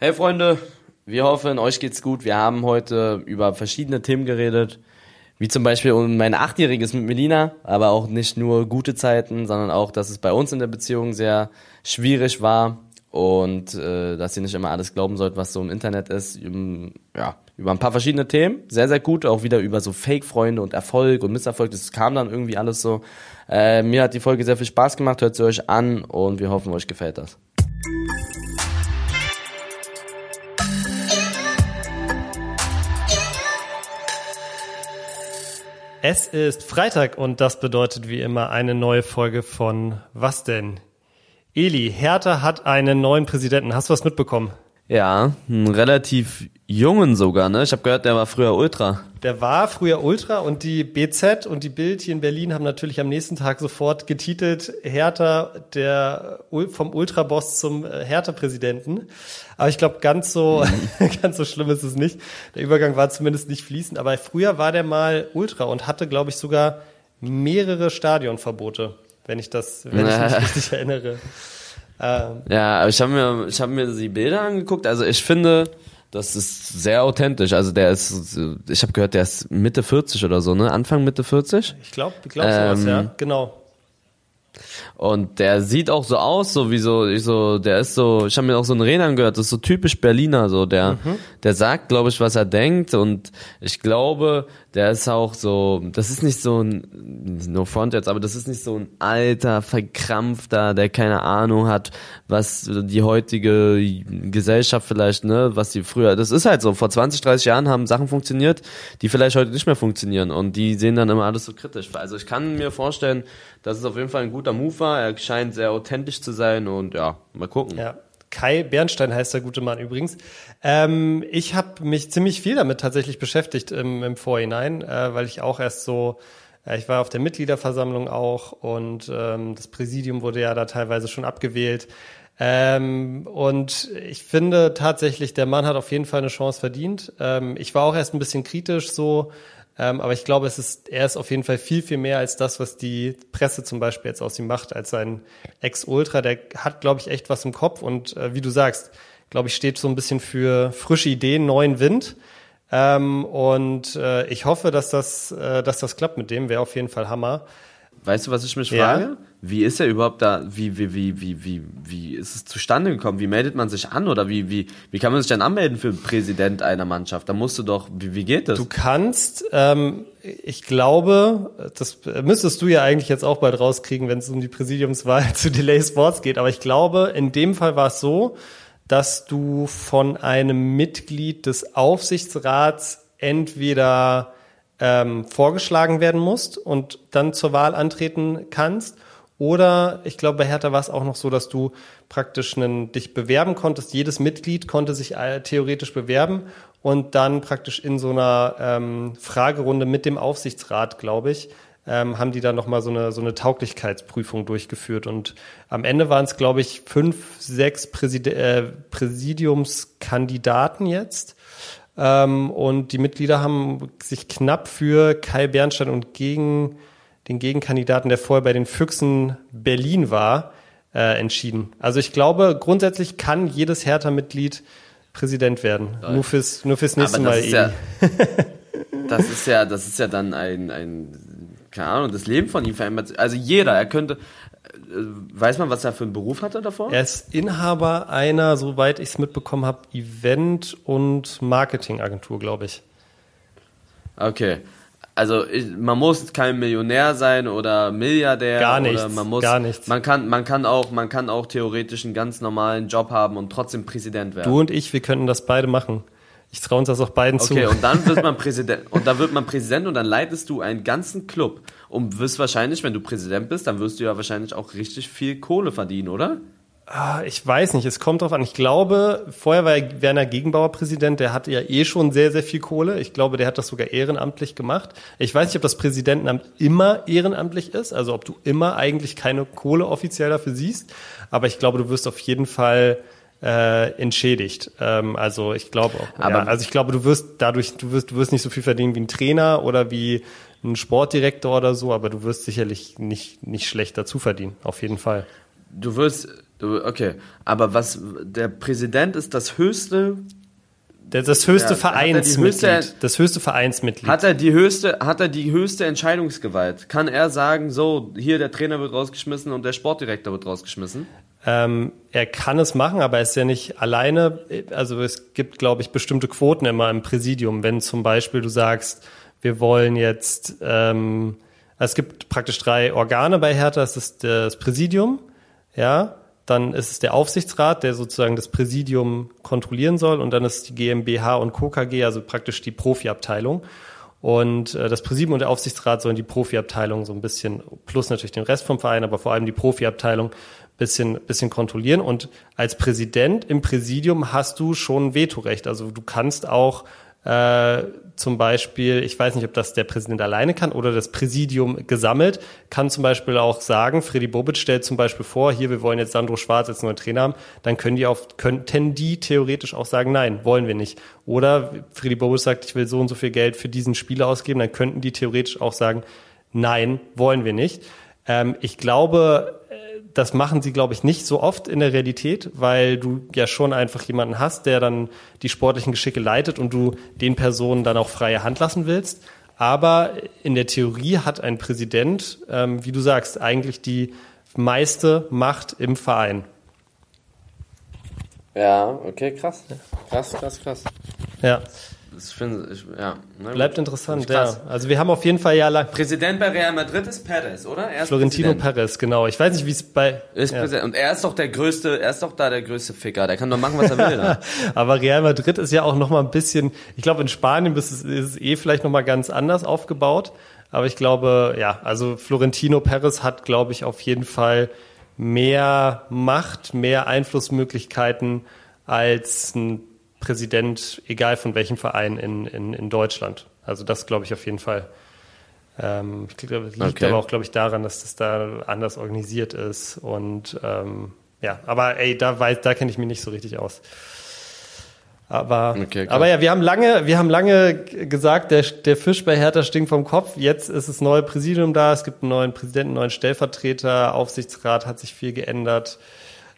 Hey Freunde, wir hoffen, euch geht's gut. Wir haben heute über verschiedene Themen geredet, wie zum Beispiel um mein Achtjähriges mit Melina, aber auch nicht nur gute Zeiten, sondern auch, dass es bei uns in der Beziehung sehr schwierig war und äh, dass ihr nicht immer alles glauben sollt, was so im Internet ist. Um, ja, über ein paar verschiedene Themen, sehr, sehr gut, auch wieder über so Fake-Freunde und Erfolg und Misserfolg, das kam dann irgendwie alles so. Äh, mir hat die Folge sehr viel Spaß gemacht, hört sie euch an und wir hoffen, euch gefällt das. Es ist Freitag und das bedeutet wie immer eine neue Folge von Was denn? Eli, Hertha hat einen neuen Präsidenten. Hast du was mitbekommen? Ja, einen relativ jungen sogar, ne? Ich habe gehört, der war früher Ultra. Der war früher Ultra und die BZ und die Bild hier in Berlin haben natürlich am nächsten Tag sofort getitelt Hertha der vom Ultraboss zum äh, Hertha-Präsidenten. Aber ich glaube, ganz so mhm. ganz so schlimm ist es nicht. Der Übergang war zumindest nicht fließend. Aber früher war der mal Ultra und hatte, glaube ich, sogar mehrere Stadionverbote, wenn ich das, wenn ich mich richtig erinnere. Ähm, ja, aber ich habe mir, ich habe mir die Bilder angeguckt. Also ich finde, das ist sehr authentisch. Also der ist, ich habe gehört, der ist Mitte 40 oder so, ne? Anfang Mitte 40? Ich glaube, ich glaube sowas, ähm, ja, genau. Und der sieht auch so aus, so wie so, ich so, der ist so, ich habe mir auch so einen Redner gehört, das ist so typisch Berliner, so der, mhm. der sagt, glaube ich, was er denkt und ich glaube, der ist auch so, das ist nicht so ein, no front jetzt, aber das ist nicht so ein alter, verkrampfter, der keine Ahnung hat, was die heutige Gesellschaft vielleicht, ne, was die früher, das ist halt so, vor 20, 30 Jahren haben Sachen funktioniert, die vielleicht heute nicht mehr funktionieren und die sehen dann immer alles so kritisch. Also ich kann mir vorstellen, dass es auf jeden Fall ein guter Move war, er scheint sehr authentisch zu sein und ja, mal gucken. Ja. Kai Bernstein heißt der gute Mann übrigens. Ähm, ich habe mich ziemlich viel damit tatsächlich beschäftigt im, im Vorhinein, äh, weil ich auch erst so, äh, ich war auf der Mitgliederversammlung auch und ähm, das Präsidium wurde ja da teilweise schon abgewählt. Ähm, und ich finde tatsächlich, der Mann hat auf jeden Fall eine Chance verdient. Ähm, ich war auch erst ein bisschen kritisch so, ähm, aber ich glaube, es ist, er ist auf jeden Fall viel, viel mehr als das, was die Presse zum Beispiel jetzt aus ihm macht, als sein Ex-Ultra. Der hat, glaube ich, echt was im Kopf und äh, wie du sagst, glaube ich, steht so ein bisschen für frische Ideen, neuen Wind. Ähm, und äh, ich hoffe, dass das, äh, dass das klappt mit dem. Wäre auf jeden Fall Hammer. Weißt du, was ich mich ja. frage? Wie ist er überhaupt da? Wie, wie, wie, wie, wie, wie ist es zustande gekommen? Wie meldet man sich an? Oder wie, wie, wie kann man sich dann anmelden für Präsident einer Mannschaft? Da musst du doch, wie, wie geht das? Du kannst, ähm, ich glaube, das müsstest du ja eigentlich jetzt auch bald rauskriegen, wenn es um die Präsidiumswahl zu Delay Sports geht. Aber ich glaube, in dem Fall war es so, dass du von einem Mitglied des Aufsichtsrats entweder ähm, vorgeschlagen werden musst und dann zur Wahl antreten kannst. Oder ich glaube, bei Hertha war es auch noch so, dass du praktisch einen, dich bewerben konntest. Jedes Mitglied konnte sich äh, theoretisch bewerben und dann praktisch in so einer ähm, Fragerunde mit dem Aufsichtsrat, glaube ich, ähm, haben die dann nochmal so eine, so eine Tauglichkeitsprüfung durchgeführt. Und am Ende waren es, glaube ich, fünf, sechs Präsid äh, Präsidiumskandidaten jetzt. Ähm, und die Mitglieder haben sich knapp für Kai Bernstein und gegen den Gegenkandidaten, der vorher bei den Füchsen Berlin war, äh, entschieden. Also ich glaube, grundsätzlich kann jedes Hertha-Mitglied Präsident werden. Nur fürs, nur fürs nächste Mal. Ist ja, das ist ja, das ist ja dann ein, ein, keine Ahnung, das Leben von ihm verändert. Also jeder, er könnte, weiß man, was er für einen Beruf hatte davor? Er ist Inhaber einer, soweit ich es mitbekommen habe, Event- und Marketingagentur, glaube ich. Okay. Also man muss kein Millionär sein oder Milliardär gar nichts, oder man muss gar nichts. man kann man kann auch man kann auch theoretisch einen ganz normalen Job haben und trotzdem Präsident werden. Du und ich, wir könnten das beide machen. Ich traue uns das auch beiden okay, zu. Okay, und dann wird man Präsident und dann wird man Präsident und dann leitest du einen ganzen Club und wirst wahrscheinlich, wenn du Präsident bist, dann wirst du ja wahrscheinlich auch richtig viel Kohle verdienen, oder? Ah, ich weiß nicht, es kommt drauf an. Ich glaube, vorher war ja Werner Gegenbauer Präsident, der hatte ja eh schon sehr, sehr viel Kohle. Ich glaube, der hat das sogar ehrenamtlich gemacht. Ich weiß nicht, ob das Präsidentenamt immer ehrenamtlich ist, also ob du immer eigentlich keine Kohle offiziell dafür siehst. Aber ich glaube, du wirst auf jeden Fall äh, entschädigt. Ähm, also ich glaube auch. Aber ja, also ich glaube, du wirst dadurch, du wirst, du wirst nicht so viel verdienen wie ein Trainer oder wie ein Sportdirektor oder so, aber du wirst sicherlich nicht, nicht schlecht dazu verdienen, auf jeden Fall. Du wirst, okay, aber was der Präsident ist das höchste Der, das höchste Ja, er Vereinsmitglied. höchste- das höchste Vereinsmitglied. Hat er die höchste, hat er die höchste Entscheidungsgewalt? Kann er sagen, so, hier der Trainer wird rausgeschmissen und der Sportdirektor wird rausgeschmissen? Ähm, er kann es machen, aber er ist ja nicht alleine. Also es gibt, glaube ich, bestimmte Quoten immer im Präsidium. Wenn zum Beispiel du sagst, wir wollen jetzt, ähm, es gibt praktisch drei Organe bei Hertha. Es ist das Präsidium, ja, dann ist es der Aufsichtsrat, der sozusagen das Präsidium kontrollieren soll, und dann ist die GmbH und Co. Also praktisch die Profiabteilung. Und äh, das Präsidium und der Aufsichtsrat sollen die Profiabteilung so ein bisschen, plus natürlich den Rest vom Verein, aber vor allem die Profiabteilung bisschen, bisschen kontrollieren. Und als Präsident im Präsidium hast du schon Vetorecht. Also du kannst auch äh, zum Beispiel, ich weiß nicht, ob das der Präsident alleine kann oder das Präsidium gesammelt, kann zum Beispiel auch sagen, Freddy Bobic stellt zum Beispiel vor, hier, wir wollen jetzt Sandro Schwarz als neuen Trainer haben, dann können die auf, könnten die theoretisch auch sagen, nein, wollen wir nicht. Oder Freddy Bobic sagt, ich will so und so viel Geld für diesen Spieler ausgeben, dann könnten die theoretisch auch sagen, nein, wollen wir nicht. Ähm, ich glaube, das machen sie, glaube ich, nicht so oft in der Realität, weil du ja schon einfach jemanden hast, der dann die sportlichen Geschicke leitet und du den Personen dann auch freie Hand lassen willst. Aber in der Theorie hat ein Präsident, ähm, wie du sagst, eigentlich die meiste Macht im Verein. Ja, okay, krass. Krass, krass, krass. Ja, Das finde ich, ja. Gut. bleibt interessant. Krass. Ja, also wir haben auf jeden Fall ja lang. Präsident bei Real Madrid ist Perez, oder? Er ist Florentino Präsident. Perez, genau. Ich weiß nicht, wie es bei. Ist ja. Präsident. Und er ist doch der größte, er ist doch da der größte Ficker. Der kann doch machen, was er will. Aber Real Madrid ist ja auch noch mal ein bisschen, ich glaube in Spanien ist es, ist es eh vielleicht noch mal ganz anders aufgebaut. Aber ich glaube, ja, also Florentino Perez hat, glaube ich, auf jeden Fall mehr Macht, mehr Einflussmöglichkeiten als ein Präsident, egal von welchem Verein in, in, in Deutschland. Also das glaube ich auf jeden Fall. Ähm, ich glaube, liegt Okay. aber auch, glaube ich, daran, dass das da anders organisiert ist. Und ähm, ja, aber ey, da weiß, da kenne ich mich nicht so richtig aus. Aber, Okay, aber ja, wir haben lange, wir haben lange gesagt, der, der Fisch bei Hertha stinkt vom Kopf. Jetzt ist das neue Präsidium da. Es gibt einen neuen Präsidenten, einen neuen Stellvertreter. Aufsichtsrat hat sich viel geändert.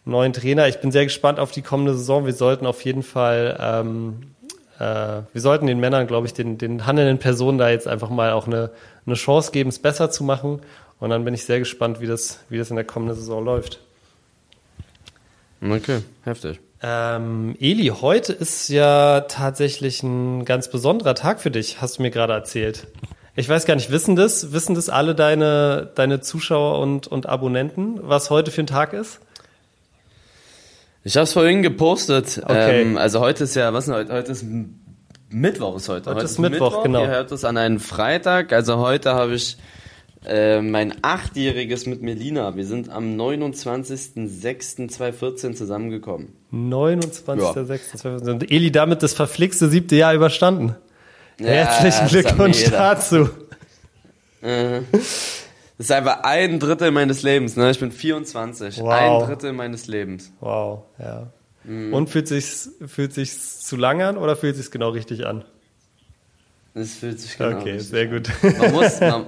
Neuen Trainer. Ich bin sehr gespannt auf die kommende Saison. Wir sollten auf jeden Fall, ähm, äh, wir sollten den Männern, glaube ich, den, den handelnden Personen da jetzt einfach mal auch eine, eine Chance geben, es besser zu machen. Und dann bin ich sehr gespannt, wie das, wie das in der kommenden Saison läuft. Okay, heftig. Ähm, Eli, heute ist ja tatsächlich ein ganz besonderer Tag für dich, hast du mir gerade erzählt. Ich weiß gar nicht, wissen das, wissen das alle deine, deine Zuschauer und, und Abonnenten, was heute für ein Tag ist? Ich habe es vorhin gepostet. Okay. Ähm, also heute ist ja, was denn heute? Heute ist Mittwoch ist heute. Heute ist Mittwoch, genau. Ihr hört es an einem Freitag. Also heute habe ich äh, mein achtjähriges mit Melina. Wir sind am 29.06.2014 zusammengekommen. 29.06. Und Eli damit das verflixte siebte Jahr überstanden. Ja, Herzlichen Glückwunsch dazu. Das ist einfach ein Drittel meines Lebens. Ne? Ich bin 24. Wow. Ein Drittel meines Lebens. Wow, ja. Mhm. Und fühlt sich's, fühlt sich's zu lang an oder fühlt sich's genau richtig an? Das fühlt sich genau okay, sehr gut. Man muss, man,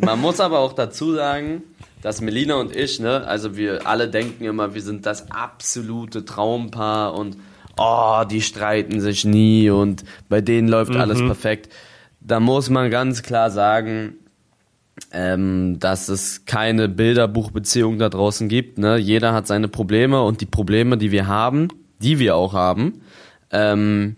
man muss aber auch dazu sagen, dass Melina und ich, ne, also wir alle denken immer, wir sind das absolute Traumpaar und oh, die streiten sich nie und bei denen läuft alles perfekt. Da muss man ganz klar sagen, ähm, dass es keine Bilderbuchbeziehung da draußen gibt. Ne? Jeder hat seine Probleme und die Probleme, die wir haben, die wir auch haben, ähm,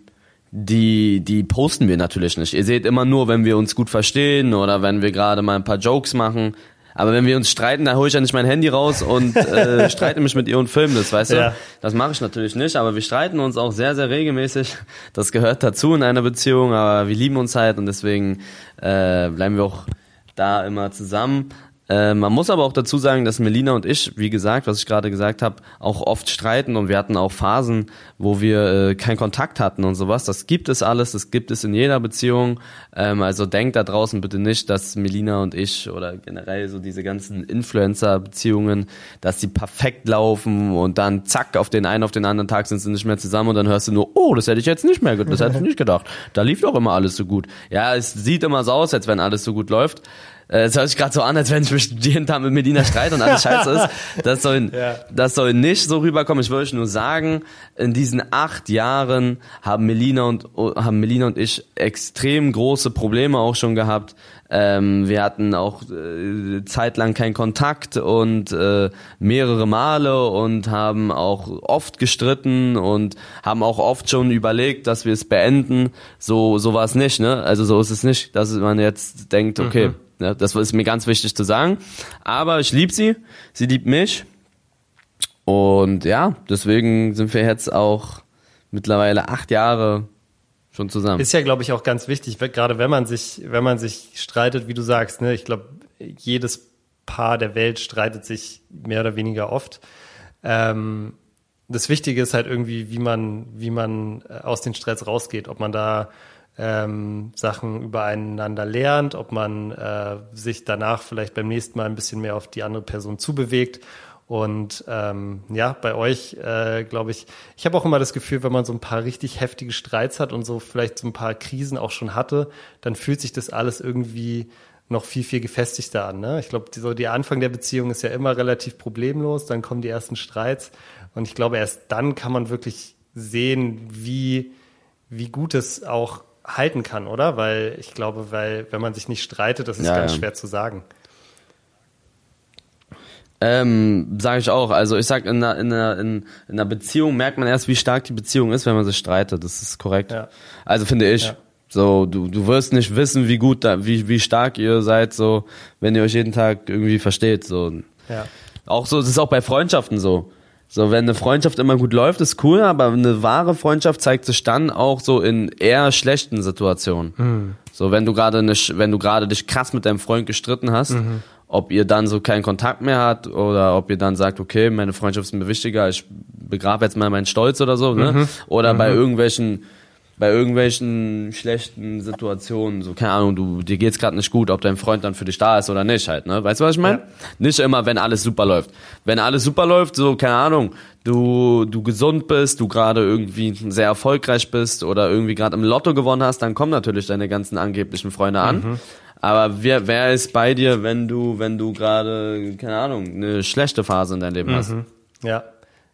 die, die posten wir natürlich nicht. Ihr seht immer nur, wenn wir uns gut verstehen oder wenn wir gerade mal ein paar Jokes machen. Aber wenn wir uns streiten, dann hole ich ja nicht mein Handy raus und äh, streite mich mit ihr und filme das, weißt du? Ja. Das mache ich natürlich nicht, aber wir streiten uns auch sehr, sehr regelmäßig. Das gehört dazu in einer Beziehung, aber wir lieben uns halt und deswegen äh, bleiben wir auch da immer zusammen. Äh, man muss aber auch dazu sagen, dass Melina und ich, wie gesagt, was ich gerade gesagt habe, auch oft streiten und wir hatten auch Phasen, wo wir äh, keinen Kontakt hatten und sowas. Das gibt es alles, das gibt es in jeder Beziehung. Ähm, also denkt da draußen bitte nicht, dass Melina und ich oder generell so diese ganzen Influencer-Beziehungen, dass die perfekt laufen und dann zack, auf den einen, auf den anderen Tag sind sie nicht mehr zusammen und dann hörst du nur, oh, das hätte ich jetzt nicht mehr, das hätte ich nicht gedacht. Da lief doch immer alles so gut. Ja, es sieht immer so aus, als wenn alles so gut läuft. Äh, Es hört sich gerade so an, als wenn ich mich jeden Tag mit Medina streite und alles scheiße ist. Das soll, Ja. das soll nicht so rüberkommen. Ich will euch nur sagen, in diesen acht Jahren haben Melina und, haben Melina und ich extrem große Probleme auch schon gehabt. Ähm, wir hatten auch äh, zeitlang keinen Kontakt und äh, mehrere Male und haben auch oft gestritten und haben auch oft schon überlegt, dass wir es beenden. So, so war es nicht, ne? Also so ist es nicht, dass man jetzt denkt, okay, ja, das ist mir ganz wichtig zu sagen. Aber ich liebe sie, sie liebt mich. Und ja, deswegen sind wir jetzt auch mittlerweile acht Jahre schon zusammen. Ist ja, glaube ich, auch ganz wichtig, gerade wenn man sich, wenn man sich streitet, wie du sagst, ne, ich glaube, jedes Paar der Welt streitet sich mehr oder weniger oft. Ähm, das Wichtige ist halt irgendwie, wie man, wie man äh, aus den Streits rausgeht, ob man da ähm, Sachen übereinander lernt, ob man äh, sich danach vielleicht beim nächsten Mal ein bisschen mehr auf die andere Person zubewegt. Und ähm, ja, bei euch äh, glaube ich, ich habe auch immer das Gefühl, wenn man so ein paar richtig heftige Streits hat und so vielleicht so ein paar Krisen auch schon hatte, dann fühlt sich das alles irgendwie noch viel, viel gefestigter an. Ne? Ich glaube, so der Anfang der Beziehung ist ja immer relativ problemlos, dann kommen die ersten Streits und ich glaube, erst dann kann man wirklich sehen, wie, wie gut es auch halten kann, oder? Weil ich glaube, weil wenn man sich nicht streitet, das ist Ja, ganz ja. schwer zu sagen. Ähm, sage ich auch. Also ich sag, in einer, in, einer, in, in einer Beziehung merkt man erst, wie stark die Beziehung ist, wenn man sich streitet. Das ist korrekt. Ja. Also finde ich. Ja. So, du, du wirst nicht wissen, wie gut da, wie, wie stark ihr seid, so, wenn ihr euch jeden Tag irgendwie versteht. So. Ja. Auch so, das ist auch bei Freundschaften so. So, wenn eine Freundschaft immer gut läuft, ist cool, aber eine wahre Freundschaft zeigt sich dann auch so in eher schlechten Situationen. So, wenn du gerade nicht, wenn du gerade dich krass mit deinem Freund gestritten hast, ob ihr dann so keinen Kontakt mehr habt oder ob ihr dann sagt, okay, meine Freundschaft ist mir wichtiger, ich begrabe jetzt mal meinen Stolz oder so, ne? Oder bei irgendwelchen bei irgendwelchen schlechten Situationen, so keine Ahnung, du dir geht's gerade nicht gut, ob dein Freund dann für dich da ist oder nicht halt, ne? Weißt du, was ich meine? Ja. Nicht immer, wenn alles super läuft. Wenn alles super läuft, so keine Ahnung, du du gesund bist, du gerade irgendwie sehr erfolgreich bist oder irgendwie gerade im Lotto gewonnen hast, dann kommen natürlich deine ganzen angeblichen Freunde an. Aber wer wer ist bei dir, wenn du wenn du gerade keine Ahnung, eine schlechte Phase in deinem Leben hast? Ja,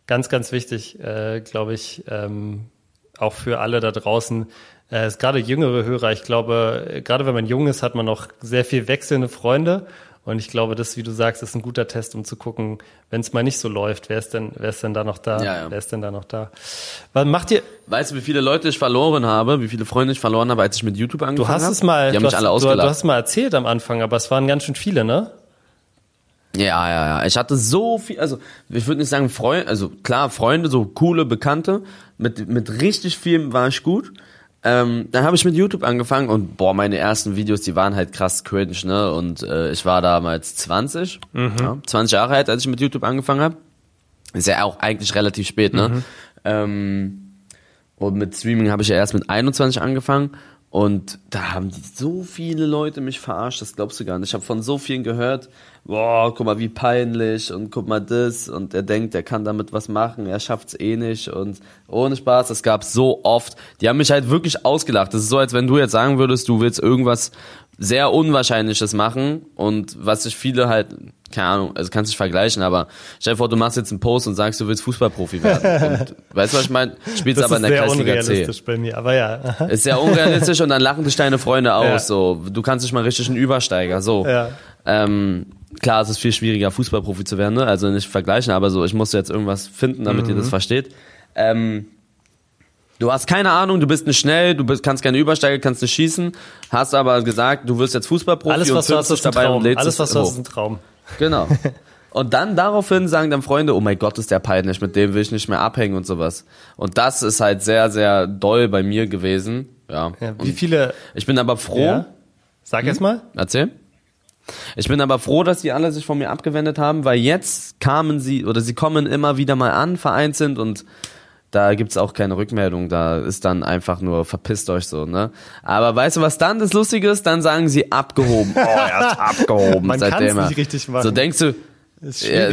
ganz, ganz wichtig, äh, glaube ich, ähm, auch für alle da draußen. Äh, ist gerade jüngere Hörer, ich glaube, gerade wenn man jung ist, hat man noch sehr viel wechselnde Freunde. Und ich glaube, das, wie du sagst, ist ein guter Test, um zu gucken, wenn es mal nicht so läuft, wer ist denn, wer ist denn da noch da? Ja, ja. Wer ist denn da noch da? Was macht ihr? Weißt du, wie viele Leute ich verloren habe, wie viele Freunde ich verloren habe, als ich mit YouTube angefangen Du habe? hast es mal, du mich hast, alle du, du hast mal erzählt am Anfang, aber es waren ganz schön viele, ne? Ja, ja, ja. Ich hatte so viel, also ich würde nicht sagen Freunde, also klar, Freunde, so coole Bekannte, mit, mit richtig viel war ich gut. Ähm, dann habe ich mit YouTube angefangen und boah, meine ersten Videos, die waren halt krass cringe, ne? Und äh, ich war damals 20, ja, 20 Jahre alt, als ich mit YouTube angefangen habe. Ist ja auch eigentlich relativ spät, ne? Ähm, und mit Streaming habe ich ja erst mit 21 angefangen. Und da haben die so viele Leute mich verarscht, das glaubst du gar nicht. Ich habe von so vielen gehört, boah, guck mal, wie peinlich und guck mal das und er denkt, er kann damit was machen, er schafft's eh nicht und ohne Spaß, das gab so oft. Die haben mich halt wirklich ausgelacht. Das ist so, als wenn du jetzt sagen würdest, du willst irgendwas sehr Unwahrscheinliches machen und was sich viele halt, keine Ahnung, also kannst dich vergleichen, aber stell dir vor, du machst jetzt einen Post und sagst, du willst Fußballprofi werden. Und, weißt du, was ich meine? Spielst Das aber ist in der sehr Kreisliga C. unrealistisch bei mir, aber ja. Ist ja unrealistisch und dann lachen dich deine Freunde aus. Ja. So, du kannst nicht mal richtig einen Übersteiger. So, Ja. ähm, klar, es ist viel schwieriger, Fußballprofi zu werden. Ne? Also nicht vergleichen, aber so, ich musste jetzt irgendwas finden, damit ihr Mhm. das versteht. Ähm, du hast keine Ahnung, du bist nicht schnell, du bist, kannst keine Übersteiger, kannst nicht schießen, hast aber gesagt, du wirst jetzt Fußballprofi Alles, was und du hast, ist ein dich dabei und Traum. lädst Alles, es was du hast, ist ein Traum. Genau. Und dann daraufhin sagen dann Freunde, oh mein Gott, ist der peinlich, mit dem will ich nicht mehr abhängen und sowas. Und das ist halt sehr, sehr doll bei mir gewesen. Ja. Ja, wie viele, ich bin aber froh. ja? Sag erst mal. Erzähl. Ich bin aber froh, dass die alle sich von mir abgewendet haben, weil jetzt kamen sie oder sie kommen immer wieder mal an, vereinzelt und da gibt's auch keine Rückmeldung, da ist dann einfach nur verpisst euch so, ne? Aber weißt du, was dann das Lustige ist? Dann sagen sie abgehoben. Oh, er ist abgehoben. Man seitdem kann's nicht richtig machen. So denkst du, ja,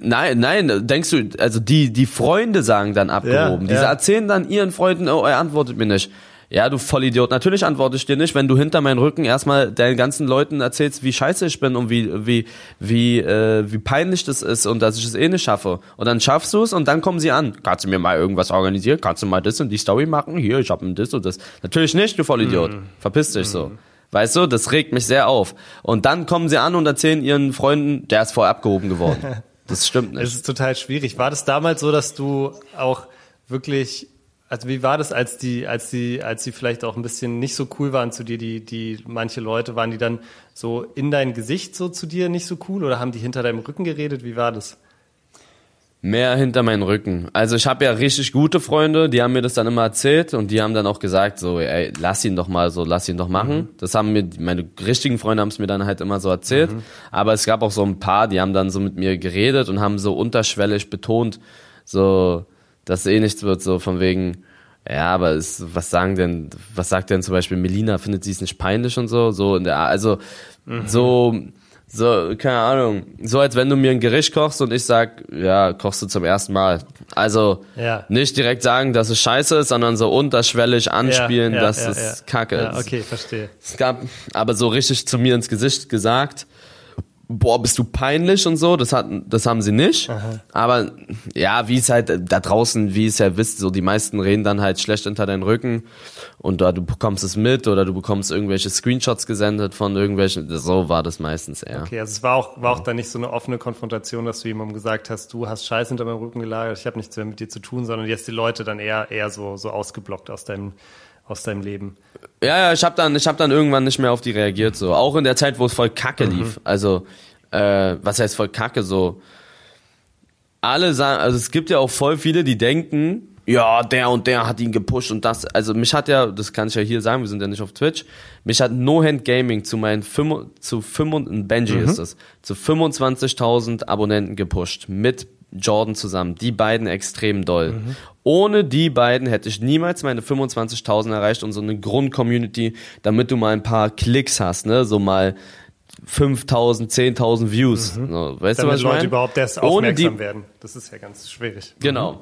nein, nein, denkst du, also die, die Freunde sagen dann abgehoben. Ja, Diese ja. erzählen dann ihren Freunden, oh, er antwortet mir nicht. Ja, du Vollidiot. Natürlich antworte ich dir nicht, wenn du hinter meinen Rücken erstmal deinen ganzen Leuten erzählst, wie scheiße ich bin und wie, wie, wie, äh, wie peinlich das ist und dass ich es eh nicht schaffe. Und dann schaffst du es und dann kommen sie an. Kannst du mir mal irgendwas organisieren? Kannst du mal das und die Story machen? Hier, ich hab ein das und das. Natürlich nicht, du Vollidiot. Mhm. Verpiss dich mhm. so. Weißt du, das regt mich sehr auf. Und dann kommen sie an und erzählen ihren Freunden, der ist voll abgehoben geworden. Das stimmt nicht. Das ist total schwierig. War das damals so, dass du auch wirklich also wie war das, als die, als die, als die vielleicht auch ein bisschen nicht so cool waren zu dir, die, die manche Leute, waren die dann so in dein Gesicht so zu dir nicht so cool oder haben die hinter deinem Rücken geredet? Wie war das? Mehr hinter meinen Rücken. Also ich habe ja richtig gute Freunde, die haben mir das dann immer erzählt und die haben dann auch gesagt, so, ey, lass ihn doch mal so, lass ihn doch machen. Mhm. Das haben mir, meine richtigen Freunde haben es mir dann halt immer so erzählt. Mhm. Aber es gab auch so ein paar, die haben dann so mit mir geredet und haben so unterschwellig betont, so, dass eh nichts wird, so von wegen, ja, aber ist, was sagen denn, was sagt denn zum Beispiel Melina, findet sie es nicht peinlich und so, so in der, also, mhm. so, so, keine Ahnung, so als wenn du mir ein Gericht kochst und ich sag, ja, kochst du zum ersten Mal. Also, ja. nicht direkt sagen, dass es scheiße ist, sondern so unterschwellig anspielen, ja, ja, dass es kacke ist. Okay, verstehe. Es gab, aber so richtig zu mir ins Gesicht gesagt, boah, bist du peinlich und so, das hatten, das haben sie nicht. Aha. Aber ja, wie es halt da draußen, wie es ja wisst, so die meisten reden dann halt schlecht hinter deinen Rücken und da du bekommst es mit oder du bekommst irgendwelche Screenshots gesendet von irgendwelchen, so war das meistens eher. Okay, also es war auch, war auch da nicht so eine offene Konfrontation, dass du jemandem gesagt hast, du hast Scheiß hinter meinem Rücken gelagert, ich habe nichts mehr mit dir zu tun, sondern jetzt die Leute dann eher, eher so, so ausgeblockt aus deinem aus deinem Leben. Ja, ja, ich habe dann, ich habe dann irgendwann nicht mehr auf die reagiert so. Auch in der Zeit, wo es voll Kacke mhm. lief. Also, äh, was heißt voll Kacke so? Alle sagen, also es gibt ja auch voll viele, die denken, ja, der und der hat ihn gepusht und das, also mich hat ja, das kann ich ja hier sagen, wir sind ja nicht auf Twitch, mich hat No Hand Gaming zu meinen 5, zu 5, Benji mhm. ist es, zu 25.000 Abonnenten gepusht mit Jordan zusammen. Die beiden extrem doll. Mhm. Ohne die beiden hätte ich niemals meine 25.000 erreicht und so eine Grundcommunity, damit du mal ein paar Klicks hast, ne, so mal 5000, 10.000 Views. Mhm. So, weißt Damit du, was ich Leute meine? überhaupt erst Ohne aufmerksam die, werden. Das ist ja ganz schwierig. Genau. Mhm.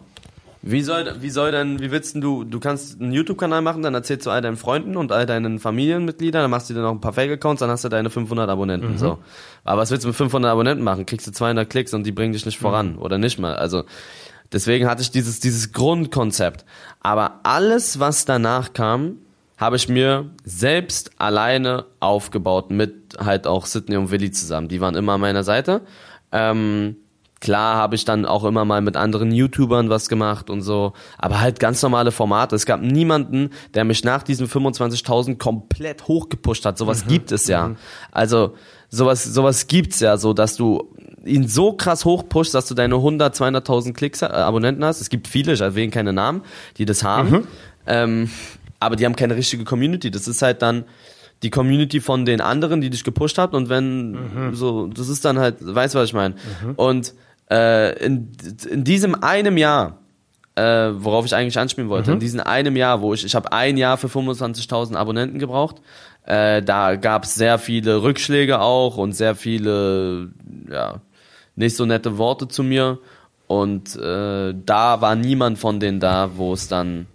Wie soll, wie soll denn, wie willst du, du kannst einen YouTube-Kanal machen, dann erzählst du all deinen Freunden und all deinen Familienmitgliedern, dann machst du dir noch ein paar Fake-Accounts, dann hast du deine 500 Abonnenten, mhm. so. Aber was willst du mit 500 Abonnenten machen? Kriegst du 200 Klicks und die bringen dich nicht voran, mhm. oder nicht mal, also. Deswegen hatte ich dieses, dieses Grundkonzept. Aber alles, was danach kam, habe ich mir selbst alleine aufgebaut mit halt auch Sydney und Willi zusammen. Die waren immer an meiner Seite. Ähm, Klar habe ich dann auch immer mal mit anderen YouTubern was gemacht und so, aber halt ganz normale Formate. Es gab niemanden, der mich nach diesen 25.000 komplett hochgepusht hat. Sowas mhm. gibt es ja. Mhm. Also sowas, sowas gibt's ja, so dass du ihn so krass hochpushst, dass du deine 100, 200.000 Klicks, äh, Abonnenten hast. Es gibt viele, ich erwähne keine Namen, die das haben, mhm. ähm, aber die haben keine richtige Community. Das ist halt dann die Community von den anderen, die dich gepusht hat und wenn mhm. so, das ist dann halt, weißt du, was ich meine? Mhm. Und äh, in, in diesem einem Jahr, äh, worauf ich eigentlich anspielen wollte, mhm. in diesem einem Jahr, wo ich, ich habe ein Jahr für 25.000 Abonnenten gebraucht, äh, da gab es sehr viele Rückschläge auch und sehr viele, ja, nicht so nette Worte zu mir und äh, da war niemand von denen da, wo es dann,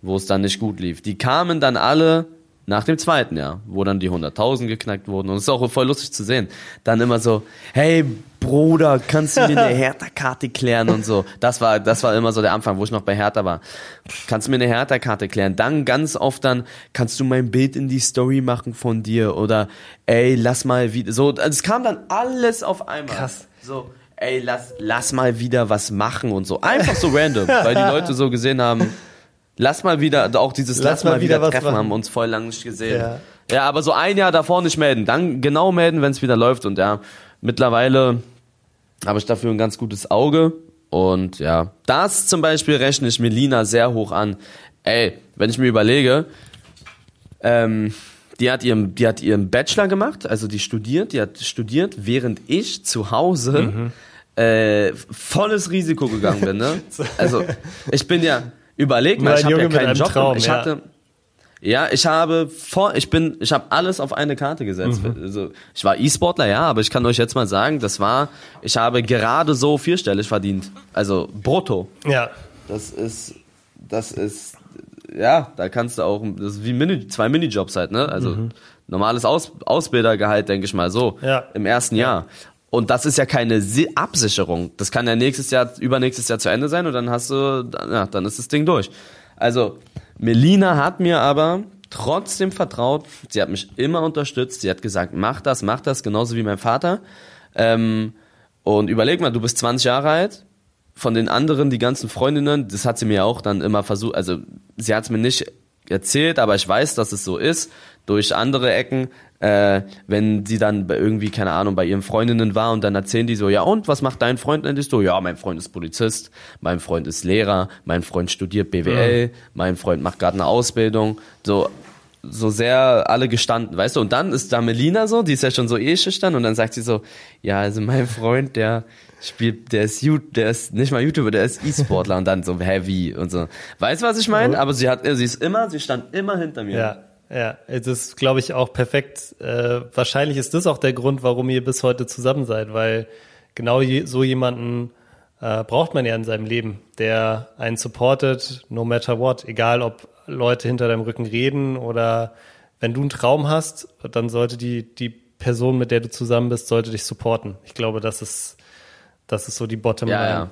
wo es dann nicht gut lief. Die kamen dann alle nach dem zweiten Jahr, wo dann die 100.000 geknackt wurden. Und es ist auch voll lustig zu sehen. Dann immer so, hey Bruder, kannst du mir eine Hertha-Karte klären und so. Das war, das war immer so der Anfang, wo ich noch bei Hertha war. Kannst du mir eine Hertha-Karte klären? Dann ganz oft dann, kannst du mein Bild in die Story machen von dir? Oder, ey, lass mal wieder, so, es kam dann alles auf einmal. Krass. So, ey, lass, lass mal wieder was machen und so. Einfach so random, weil die Leute so gesehen haben, Lass mal wieder, auch dieses Lass, Lass mal, wieder, wieder treffen, machen. haben uns voll lang nicht gesehen. Ja. ja, aber so ein Jahr davor nicht melden. Dann genau melden, wenn es wieder läuft. Und ja, mittlerweile habe ich dafür ein ganz gutes Auge. Und ja, das zum Beispiel rechne ich Melina sehr hoch an. Ey, wenn ich mir überlege, ähm, die hat ihren, die hat ihren Bachelor gemacht, also die studiert, die hat studiert, während ich zu Hause mhm. äh, volles Risiko gegangen bin. Ne? Also ich bin ja, Überleg mal, ich habe ja keinen Job. Traum, ich ja. hatte ja, ich habe vor, ich bin, ich habe alles auf eine Karte gesetzt. Mhm. Also, ich war E-Sportler, ja, aber ich kann euch jetzt mal sagen, das war, ich habe gerade so vierstellig verdient, also brutto. Ja. Das ist, das ist ja, da kannst du auch, das ist wie Mini, zwei Minijobs halt, ne? Also normales Aus, Ausbildergehalt, denke ich mal so, Ja. im ersten Jahr. Und das ist ja keine Si- Absicherung. Das kann ja nächstes Jahr, übernächstes Jahr zu Ende sein und dann hast du, ja, dann ist das Ding durch. Also, Melina hat mir aber trotzdem vertraut. Sie hat mich immer unterstützt. Sie hat gesagt, mach das, mach das, genauso wie mein Vater. Ähm, und überleg mal, du bist 20 Jahre alt. Von den anderen, die ganzen Freundinnen, das hat sie mir auch dann immer versucht, also sie hat es mir nicht erzählt, aber ich weiß, dass es so ist, durch andere Ecken, äh, wenn sie dann bei irgendwie, keine Ahnung, bei ihren Freundinnen war und dann erzählen die so, ja und, was macht dein Freund endlich so? Ja, mein Freund ist Polizist, mein Freund ist Lehrer, mein Freund studiert BWL, mein Freund macht gerade eine Ausbildung, so, so sehr alle gestanden, weißt du? Und dann ist da Melina so, die ist ja schon so eh schüchtern und dann sagt sie so, ja, also mein Freund, der spielt, der ist, der ist nicht mal YouTuber, der ist E-Sportler und dann so heavy und so. Weißt du, was ich meine? Aber sie hat, sie ist immer, sie stand immer hinter mir. Ja, ja, es ist, glaube ich, auch perfekt. Äh, wahrscheinlich ist das auch der Grund, warum ihr bis heute zusammen seid, weil genau je, so jemanden äh, braucht man ja in seinem Leben, der einen supportet, no matter what. Egal, ob Leute hinter deinem Rücken reden oder wenn du einen Traum hast, dann sollte die, die Person, mit der du zusammen bist, sollte dich supporten. Ich glaube, das ist, das ist so die Bottom Ja, Line. ja.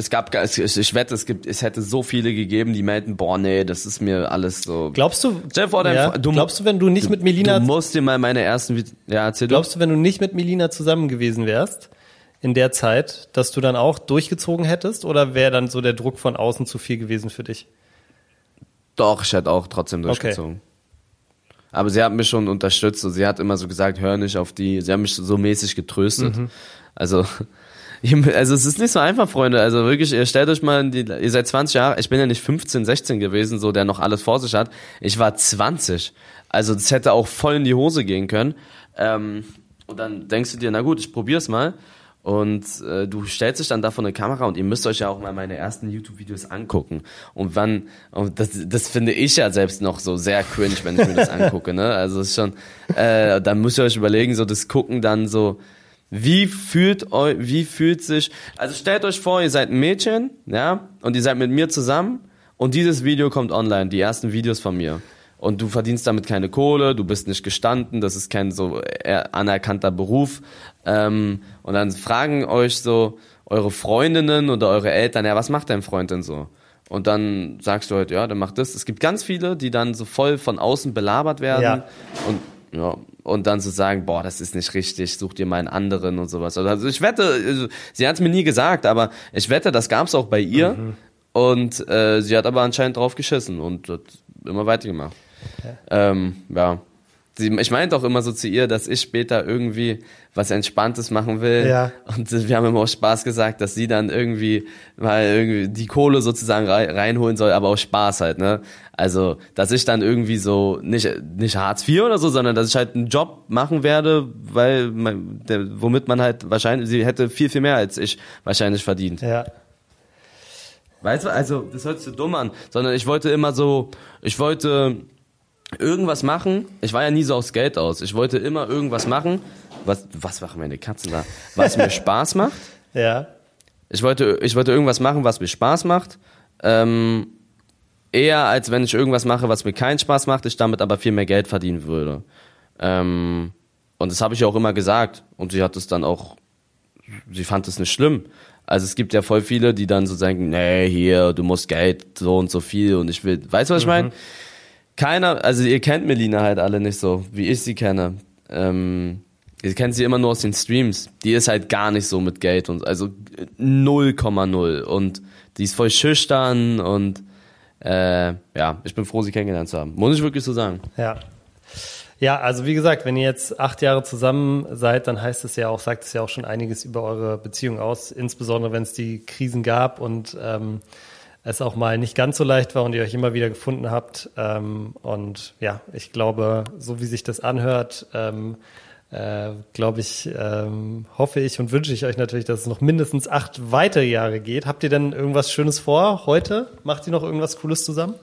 Es gab, gar- es- ich wette, es gibt, es hätte so viele gegeben, die meinten, boah, nee, das ist mir alles so. Glaubst du, vor, dein ja, du- glaubst du, wenn du nicht mit Melina Du musst dir mal meine ersten, ja, erzähl Glaubst du, wenn du nicht mit Melina zusammen gewesen wärst, in der Zeit, dass du dann auch durchgezogen hättest oder wäre dann so der Druck von außen zu viel gewesen für dich? du? Doch, ich hätte auch trotzdem durchgezogen. Aber sie hat mich schon unterstützt und sie hat immer so gesagt, hör nicht auf die, sie hat mich so mäßig getröstet. Mhm. Also, also es ist nicht so einfach, Freunde. Also wirklich, ihr stellt euch mal, die, ihr seid 20 Jahre, ich bin ja nicht 15, 16 gewesen, so der noch alles vor sich hat. Ich war 20. Also das hätte auch voll in die Hose gehen können. Ähm, und dann denkst du dir, na gut, ich probier's mal. Und äh, du stellst dich dann da vor eine Kamera und ihr müsst euch ja auch mal meine ersten YouTube-Videos angucken. Und wann, und das, das finde ich ja selbst noch so sehr cringe, wenn ich mir das angucke, ne? Also ist schon, äh, dann müsst ihr euch überlegen, so das Gucken dann so, wie fühlt euch, wie fühlt sich, also stellt euch vor, ihr seid ein Mädchen, ja, und ihr seid mit mir zusammen und dieses Video kommt online, die ersten Videos von mir. Und du verdienst damit keine Kohle, du bist nicht gestanden, das ist kein so eher anerkannter Beruf. Ähm, und dann fragen euch so eure Freundinnen oder eure Eltern, ja, was macht dein Freund denn so? Und dann sagst du halt, ja, der macht das. Es gibt ganz viele, die dann so voll von außen belabert werden Ja. und ja, und dann zu sagen, boah, das ist nicht richtig, such dir mal einen anderen und sowas. Also ich wette, also, sie hat es mir nie gesagt, aber ich wette, das gab's auch bei ihr. Und äh, sie hat aber anscheinend drauf geschissen und hat immer weitergemacht. Ja. Ähm, ja. Sie, ich meinte auch immer so zu ihr, dass ich später irgendwie was Entspanntes machen will. Ja. Und wir haben immer auch Spaß gesagt, dass sie dann irgendwie mal irgendwie die Kohle sozusagen rei- reinholen soll, aber auch Spaß halt, ne? Also, dass ich dann irgendwie so, nicht, nicht Hartz IV oder so, sondern dass ich halt einen Job machen werde, weil, man, der, womit man halt wahrscheinlich, sie hätte viel, viel mehr als ich wahrscheinlich verdient. Ja. Weißt du, also, das hört sich so dumm an, sondern ich wollte immer so, ich wollte irgendwas machen. Ich war ja nie so aufs Geld aus. Ich wollte immer irgendwas machen. Was, was machen meine Katzen da? Was mir Spaß macht. Ja. Ich wollte, ich wollte irgendwas machen, was mir Spaß macht. Ähm, eher als wenn ich irgendwas mache, was mir keinen Spaß macht, ich damit aber viel mehr Geld verdienen würde. Ähm, und das habe ich auch immer gesagt. Und sie hat es dann auch, sie fand es nicht schlimm. Also es gibt ja voll viele, die dann so sagen, nee, hier, du musst Geld so und so viel und ich will, weißt du, was ich meine? Keiner, also ihr kennt Melina halt alle nicht so, wie ich sie kenne. Ähm, ihr kennt sie immer nur aus den Streams. Die ist halt gar nicht so mit Geld und also 0,0 und die ist voll schüchtern und äh, ja, ich bin froh, sie kennengelernt zu haben. Muss ich wirklich so sagen. Ja. Ja, also wie gesagt, wenn ihr jetzt acht Jahre zusammen seid, dann heißt es ja auch, sagt es ja auch schon einiges über eure Beziehung aus, insbesondere wenn es die Krisen gab und ähm, es auch mal nicht ganz so leicht war und ihr euch immer wieder gefunden habt. Ähm, und ja, ich glaube, so wie sich das anhört, ähm, äh, glaube ich, ähm, hoffe ich und wünsche ich euch natürlich, dass es noch mindestens acht weitere Jahre geht. Habt ihr denn irgendwas Schönes vor heute? Macht ihr noch irgendwas Cooles zusammen?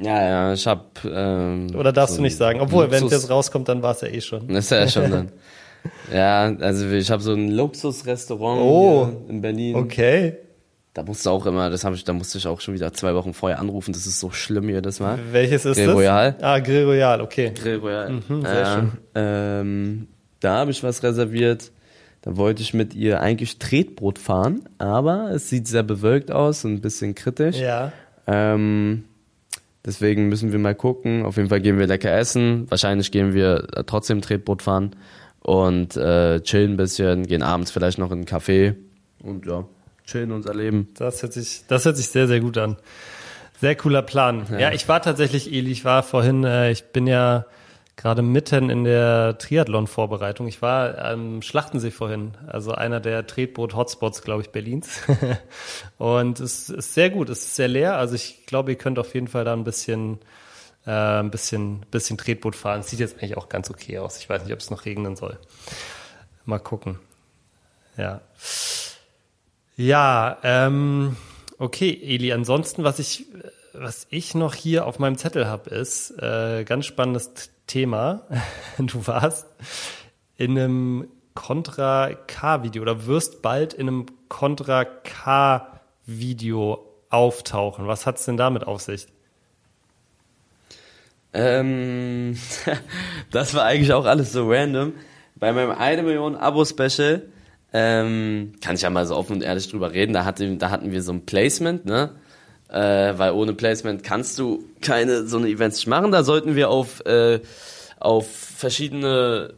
Ja, ja, ich hab ähm, Oder darfst so du nicht sagen? Obwohl, wenn Luxus- das rauskommt, dann war es ja eh schon. Das ist ja schon dann. Ja, also ich habe so ein Luxusrestaurant Oh. hier in Berlin. Okay. Da musst du auch immer, das habe ich, da musste ich auch schon wieder zwei Wochen vorher anrufen. Das ist so schlimm jedes Mal. Welches ist Grill das? Royal. Ah, Grill Royal, okay. Grill Royal. Mhm, sehr äh, schön. Ähm, da habe ich was reserviert. Da wollte ich mit ihr eigentlich Tretbrot fahren, aber es sieht sehr bewölkt aus und ein bisschen kritisch. Ja. Ähm, deswegen müssen wir mal gucken. Auf jeden Fall gehen wir lecker essen. Wahrscheinlich gehen wir äh, trotzdem Tretboot fahren und äh, chillen ein bisschen, gehen abends vielleicht noch in einen Café und ja, chillen unser Leben. Das hört sich, das hört sich sehr, sehr gut an. Sehr cooler Plan. Ja, ich war tatsächlich, Eli, ich war vorhin, äh, ich bin ja gerade mitten in der Triathlon-Vorbereitung. Ich war am Schlachtensee vorhin, also einer der Tretboot-Hotspots, glaube ich, Berlins. Und es ist sehr gut, es ist sehr leer. Also ich glaube, ihr könnt auf jeden Fall da ein bisschen, äh, ein bisschen, bisschen Tretboot fahren. Es sieht jetzt eigentlich auch ganz okay aus. Ich weiß nicht, ob es noch regnen soll. Mal gucken. Ja. Ja, ähm, okay, Eli. Ansonsten, was ich, was ich noch hier auf meinem Zettel habe, ist äh, ganz spannendes Thema. Du warst in einem Contra K-Video oder wirst bald in einem Contra K-Video auftauchen. Was hat's denn damit auf sich? Ähm, das war eigentlich auch alles so random. Bei meinem 1 Million Abo-Special ähm, kann ich ja mal so offen und ehrlich drüber reden. Da, hatte, da hatten wir so ein Placement, ne? Äh, weil ohne Placement kannst du keine so eine Events machen. Da sollten wir auf, äh, auf verschiedene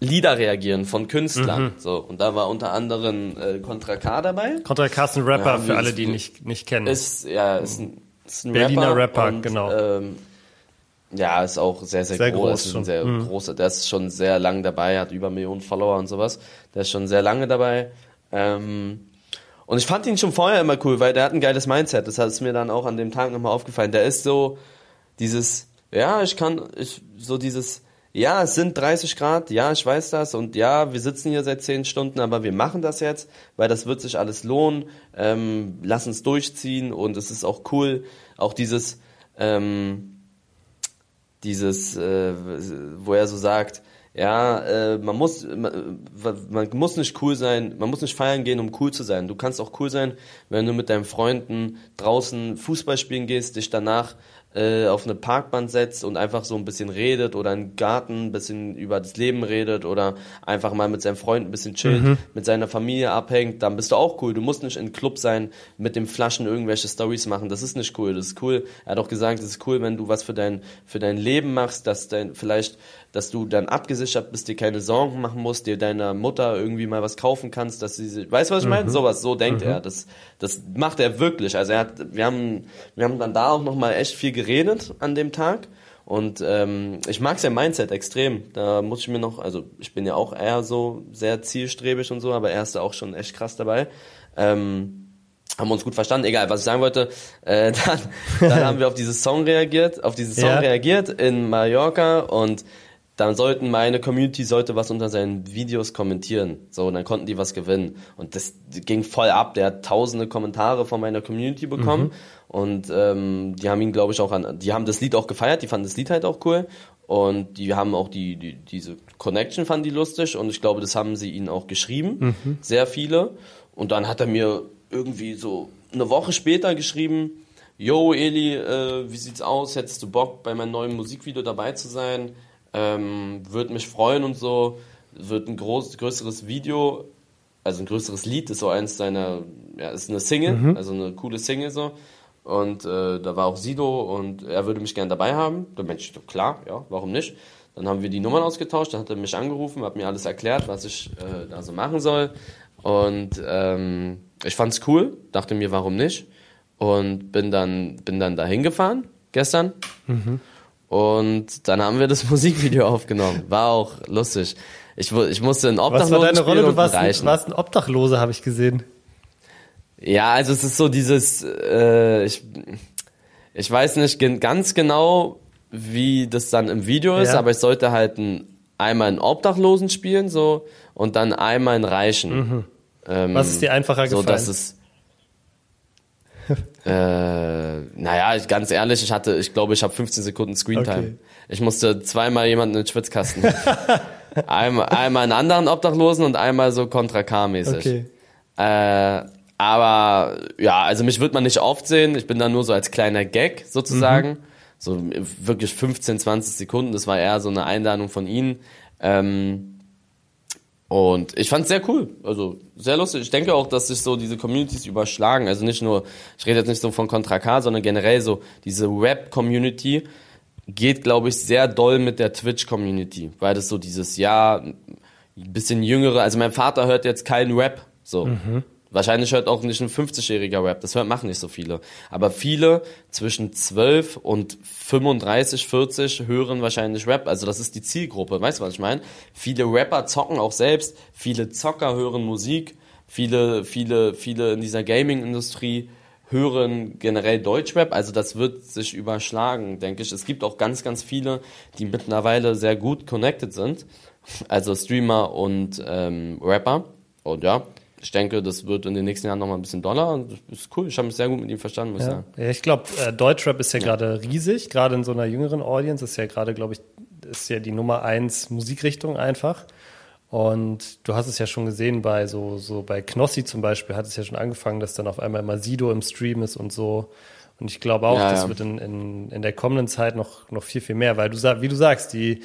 Lieder reagieren von Künstlern. So, und da war unter anderem äh, Contra K dabei. Contra K ist ein Rapper Ja, für alle, die nicht, nicht kennen. Ist, ja, ist ein, ist ein Berliner Rapper, Rapper, und, genau. Ähm, ja, ist auch sehr, sehr, Sehr groß. groß ist sehr Mhm. großer, der ist schon sehr lang dabei, hat über Millionen Follower und sowas. Der ist schon sehr lange dabei. Ähm, und ich fand ihn schon vorher immer cool, weil der hat ein geiles Mindset. Das ist mir dann auch an dem Tag nochmal aufgefallen. Der ist so dieses, ja, ich kann, ich, so dieses, ja, es sind 30 Grad, ja, ich weiß das und ja, wir sitzen hier seit 10 Stunden, aber wir machen das jetzt, weil das wird sich alles lohnen. Ähm, lass uns durchziehen und es ist auch cool, auch dieses, ähm, dieses, äh, wo er so sagt, ja, äh, man muss, man, man muss nicht cool sein, man muss nicht feiern gehen, um cool zu sein. Du kannst auch cool sein, wenn du mit deinen Freunden draußen Fußball spielen gehst, dich danach äh, auf eine Parkbank setzt und einfach so ein bisschen redet oder im Garten ein bisschen über das Leben redet oder einfach mal mit seinen Freunden ein bisschen chillt, mit seiner Familie abhängt, dann bist du auch cool. Du musst nicht in Club sein, mit den Flaschen irgendwelche Stories machen. Das ist nicht cool. Das ist cool. Er hat auch gesagt, es ist cool, wenn du was für dein für dein Leben machst, dass dein vielleicht dass du dann abgesichert bist, dir keine Sorgen machen musst, dir deiner Mutter irgendwie mal was kaufen kannst, dass sie, weißt du was ich meine? Sowas, so denkt er. Das, das macht er wirklich. Also er hat, wir haben, wir haben dann da auch noch mal echt viel geredet an dem Tag. Und ähm, ich mag sein Mindset extrem. Da muss ich mir noch, also ich bin ja auch eher so sehr zielstrebig und so, aber er ist da auch schon echt krass dabei. Ähm, haben wir uns gut verstanden. Egal, was ich sagen wollte. Äh, dann, dann haben wir auf dieses Song reagiert, auf diesen Song Ja. reagiert in Mallorca und dann sollten meine Community sollte was unter seinen Videos kommentieren. So, und dann konnten die was gewinnen. Und das ging voll ab. Der hat tausende Kommentare von meiner Community bekommen. Und ähm, die haben ihn, glaube ich, auch an, die haben das Lied auch gefeiert, die fanden das Lied halt auch cool. Und die haben auch die, die diese Connection fanden die lustig und ich glaube, das haben sie ihnen auch geschrieben. Sehr viele. Und dann hat er mir irgendwie so eine Woche später geschrieben, Yo, Eli, äh, wie sieht's aus? Hättest du Bock, bei meinem neuen Musikvideo dabei zu sein? Ähm, Würde mich freuen und so. Wird ein groß, größeres Video, also ein größeres Lied, ist so eins seiner, ja, ist eine Single, also eine coole Single so. Und äh, da war auch Sido und er würde mich gern dabei haben. Da meinte ich, so, klar, ja, warum nicht? Dann haben wir die Nummern ausgetauscht, dann hat er mich angerufen, hat mir alles erklärt, was ich äh, da so machen soll. Und ähm, ich fand's cool, dachte mir, warum nicht? Und bin dann, bin dann da hingefahren gestern. Und dann haben wir das Musikvideo aufgenommen. War auch lustig. Ich, ich musste einen Was Obdachlosen war deine Rolle? Du warst, ein, warst ein Obdachloser, habe ich gesehen. Ja, also es ist so dieses, äh, ich, ich weiß nicht ganz genau, wie das dann im Video ist, Ja. aber ich sollte halt ein, einmal einen Obdachlosen spielen, so, und dann einmal einen Reichen. Ähm, Mhm. Was ist dir einfacher so, gefallen? dass es, äh, naja, ich, ganz ehrlich, ich hatte, ich glaube, ich habe 15 Sekunden Screentime. Okay. Ich musste zweimal jemanden in den Schwitzkasten. einmal, einmal einen anderen Obdachlosen und einmal so Kontra K-mäßig. Okay. Äh, Aber ja, also mich wird man nicht oft sehen. Ich bin da nur so als kleiner Gag sozusagen. Mhm. So wirklich 15, 20 Sekunden. Das war eher so eine Einladung von ihnen. Ähm, und ich fand es sehr cool. Also sehr lustig. Ich denke auch, dass sich so diese Communities überschlagen. Also nicht nur, ich rede jetzt nicht so von Contra K, sondern generell so diese Rap-Community geht, glaube ich, sehr doll mit der Twitch-Community. Weil das so dieses Jahr ein bisschen jüngere, also mein Vater hört jetzt keinen Rap. So. Mhm. Wahrscheinlich hört auch nicht ein 50-jähriger Rap, das hört, machen nicht so viele. Aber viele zwischen 12 und 35, 40 hören wahrscheinlich Rap. Also das ist die Zielgruppe, weißt du, was ich meine? Viele Rapper zocken auch selbst, viele Zocker hören Musik, viele, viele, viele in dieser Gaming-Industrie hören generell Deutschrap. Also das wird sich überschlagen, denke ich. Es gibt auch ganz, ganz viele, die mittlerweile sehr gut connected sind. Also Streamer und ähm, Rapper. Und ja, ich denke, das wird in den nächsten Jahren noch mal ein bisschen doller. Das ist cool. Ich habe mich sehr gut mit ihm verstanden, muss ja. ich sagen. Ja, ich glaube, äh, Deutschrap ist ja, ja. gerade riesig. Gerade in so einer jüngeren Audience ist ja gerade, glaube ich, ist ja die Nummer eins Musikrichtung einfach. Und du hast es ja schon gesehen bei so, so bei Knossi zum Beispiel hat es ja schon angefangen, dass dann auf einmal immer Sido im Stream ist und so. Und ich glaube auch, ja, das wird in, in, in der kommenden Zeit noch, noch viel, viel mehr, weil du sagst, wie du sagst, die,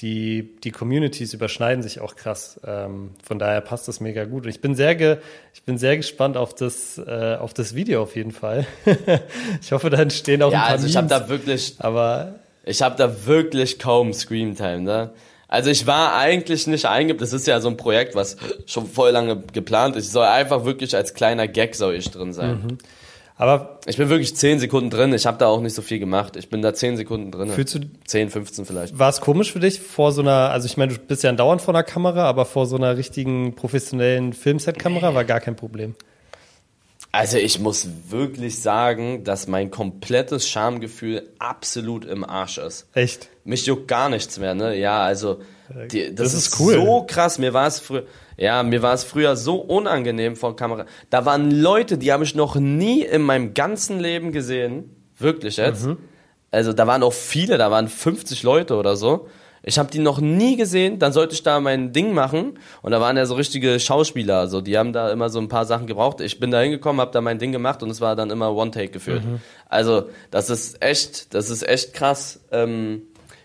die, die Communities überschneiden sich auch krass. Ähm, von daher passt das mega gut. Und ich bin sehr, ge, ich bin sehr gespannt auf das, äh, auf das Video auf jeden Fall. ich hoffe, da entstehen auch ja, ein paar also ich habe da wirklich, aber ich habe da wirklich kaum Screamtime, ne? Also ich war eigentlich nicht eingeplant, das ist ja so ein Projekt, was schon voll lange geplant ist. Ich soll einfach wirklich als kleiner Gag soll ich drin sein. Mhm. Aber ich bin wirklich 10 Sekunden drin. Ich habe da auch nicht so viel gemacht. Ich bin da 10 Sekunden drin. Fühlst du 10, 15 vielleicht. War es komisch für dich vor so einer, also ich meine, du bist ja dauernd vor einer Kamera, aber vor so einer richtigen professionellen Filmset-Kamera war gar kein Problem. Also ich muss wirklich sagen, dass mein komplettes Schamgefühl absolut im Arsch ist. Echt? Mich juckt gar nichts mehr, ne? Ja, also die, das, das, ist, cool. so krass. Mir war es früher, ja, mir war es früher so unangenehm vor Kamera. Da waren Leute, die habe ich noch nie in meinem ganzen Leben gesehen. Wirklich jetzt. Mhm. Also da waren auch viele, da waren 50 Leute oder so. Ich habe die noch nie gesehen, dann sollte ich da mein Ding machen und da waren ja so richtige Schauspieler, also die haben da immer so ein paar Sachen gebraucht. Ich bin da hingekommen, habe da mein Ding gemacht und es war dann immer One Take geführt. Mhm. Also das ist echt, das ist echt krass. Ähm,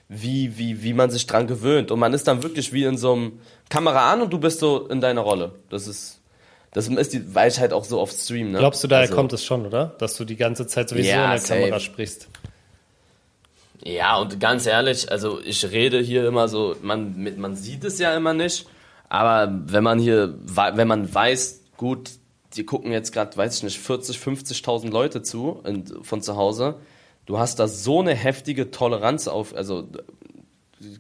wie, wie, wie man sich dran gewöhnt. Und man ist dann wirklich wie in so einem Kamera an und du bist so in deiner Rolle. Das ist, das ist die Weisheit auch so auf Stream, ne? Glaubst du, daher also, kommt es schon, oder? Dass du die ganze Zeit sowieso ja, in der safe. Kamera sprichst. Ja, und ganz ehrlich, also ich rede hier immer so, man, man sieht es ja immer nicht, aber wenn man hier, wenn man weiß, gut, die gucken jetzt gerade, weiß ich nicht, 40, 50.000 Leute zu von zu Hause, du hast da so eine heftige Toleranz auf, also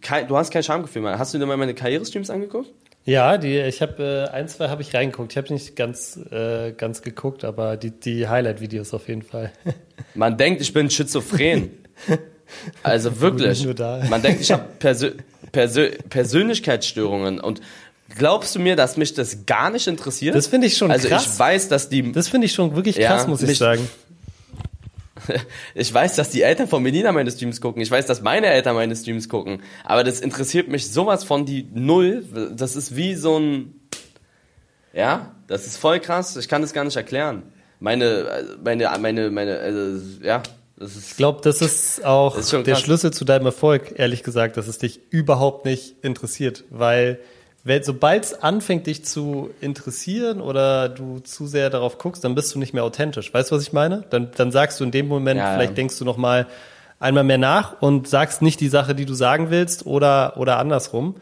kein, du hast kein Schamgefühl mehr. Hast du dir mal meine Karrierestreams angeguckt? Ja, die, ich habe äh, ein, zwei habe ich reingeguckt. Ich habe nicht ganz, äh, ganz geguckt, aber die, die Highlight-Videos auf jeden Fall. Man denkt, ich bin schizophren. Also wirklich. Man denkt, ich habe Persö Persö Persönlichkeitsstörungen und Glaubst du mir, dass mich das gar nicht interessiert? Das finde ich schon also krass. Also ich weiß, dass die. Das finde ich schon wirklich krass, ja, muss ich sagen. Ich weiß, dass die Eltern von Melina meine Streams gucken. Ich weiß, dass meine Eltern meine Streams gucken. Aber das interessiert mich sowas von die Null. Das ist wie so ein, ja, das ist voll krass. Ich kann das gar nicht erklären. Meine, meine, meine, meine, also, ja. Das ist, ich glaube, das ist auch das ist der Schlüssel zu deinem Erfolg, ehrlich gesagt, dass es dich überhaupt nicht interessiert, weil sobald es anfängt, dich zu interessieren oder du zu sehr darauf guckst, dann bist du nicht mehr authentisch. Weißt du, was ich meine? Dann, dann sagst du in dem Moment, ja, vielleicht ja. denkst du noch mal einmal mehr nach und sagst nicht die Sache, die du sagen willst oder, oder andersrum.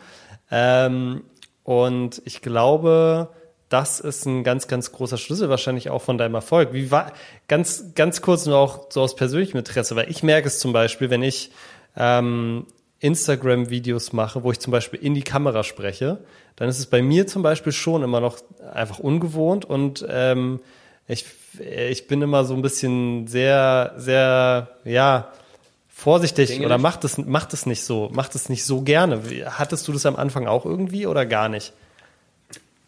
Ähm, und ich glaube, das ist ein ganz, ganz großer Schlüssel wahrscheinlich auch von deinem Erfolg. Wie war, ganz, ganz kurz nur auch so aus persönlichem Interesse, weil ich merke es zum Beispiel, wenn ich ähm, Instagram-Videos mache, wo ich zum Beispiel in die Kamera spreche, dann ist es bei mir zum Beispiel schon immer noch einfach ungewohnt und ähm, ich, ich bin immer so ein bisschen sehr, sehr, ja, vorsichtig oder macht es, macht es nicht so, macht es nicht so gerne. Hattest du das am Anfang auch irgendwie oder gar nicht?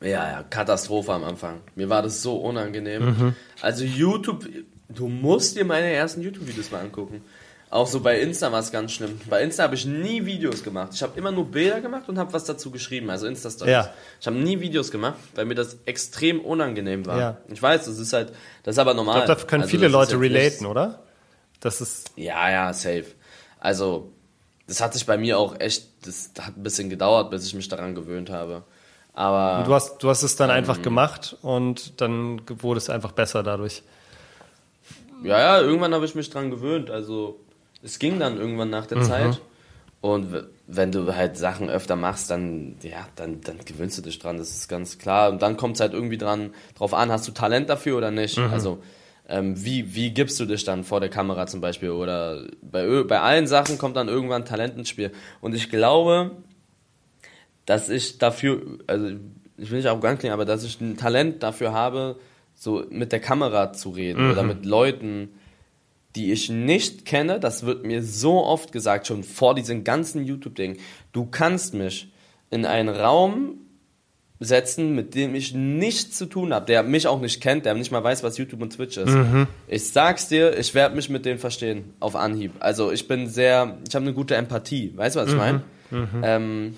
Ja, ja, Katastrophe am Anfang. Mir war das so unangenehm. Mhm. Also YouTube, Du musst dir meine ersten YouTube-Videos mal angucken. Auch so bei Insta war es ganz schlimm. Bei Insta habe ich nie Videos gemacht. Ich habe immer nur Bilder gemacht und habe was dazu geschrieben, also Insta-Stories. Ja. Ich habe nie Videos gemacht, weil mir das extrem unangenehm war. Ja. Ich weiß, das ist halt, das ist aber normal. Ich glaube, da können Also, viele Leute relaten, nichts- oder? Das ist. Ja, ja, safe. Also, das hat sich bei mir auch echt, das hat ein bisschen gedauert, bis ich mich daran gewöhnt habe. Aber Du hast, du hast es dann Ähm. einfach gemacht und dann wurde es einfach besser dadurch. Ja, ja, irgendwann habe ich mich dran gewöhnt. Also es ging dann irgendwann nach Mhm. der Zeit. Und wenn du halt Sachen öfter machst, dann, ja, dann, dann gewöhnst du dich dran, das ist ganz klar. Und dann kommt es halt irgendwie dran, drauf an, hast du Talent dafür oder nicht. Mhm. Also ähm, wie, wie gibst du dich dann vor der Kamera zum Beispiel? Oder bei, bei allen Sachen kommt dann irgendwann Talent ins Spiel. Und ich glaube, dass ich dafür, also ich will nicht arrogant klingen, aber dass ich ein Talent dafür habe, so mit der Kamera zu reden oder mit Leuten, die ich nicht kenne. Das wird mir so oft gesagt, schon vor diesen ganzen YouTube-Dingen. Du kannst mich in einen Raum setzen, mit dem ich nichts zu tun habe, der mich auch nicht kennt, der nicht mal weiß, was YouTube und Twitch ist. Ich sag's dir, ich werde mich mit denen verstehen, auf Anhieb. Also ich bin sehr, ich habe eine gute Empathie, weißt du, was ich meine? Ähm,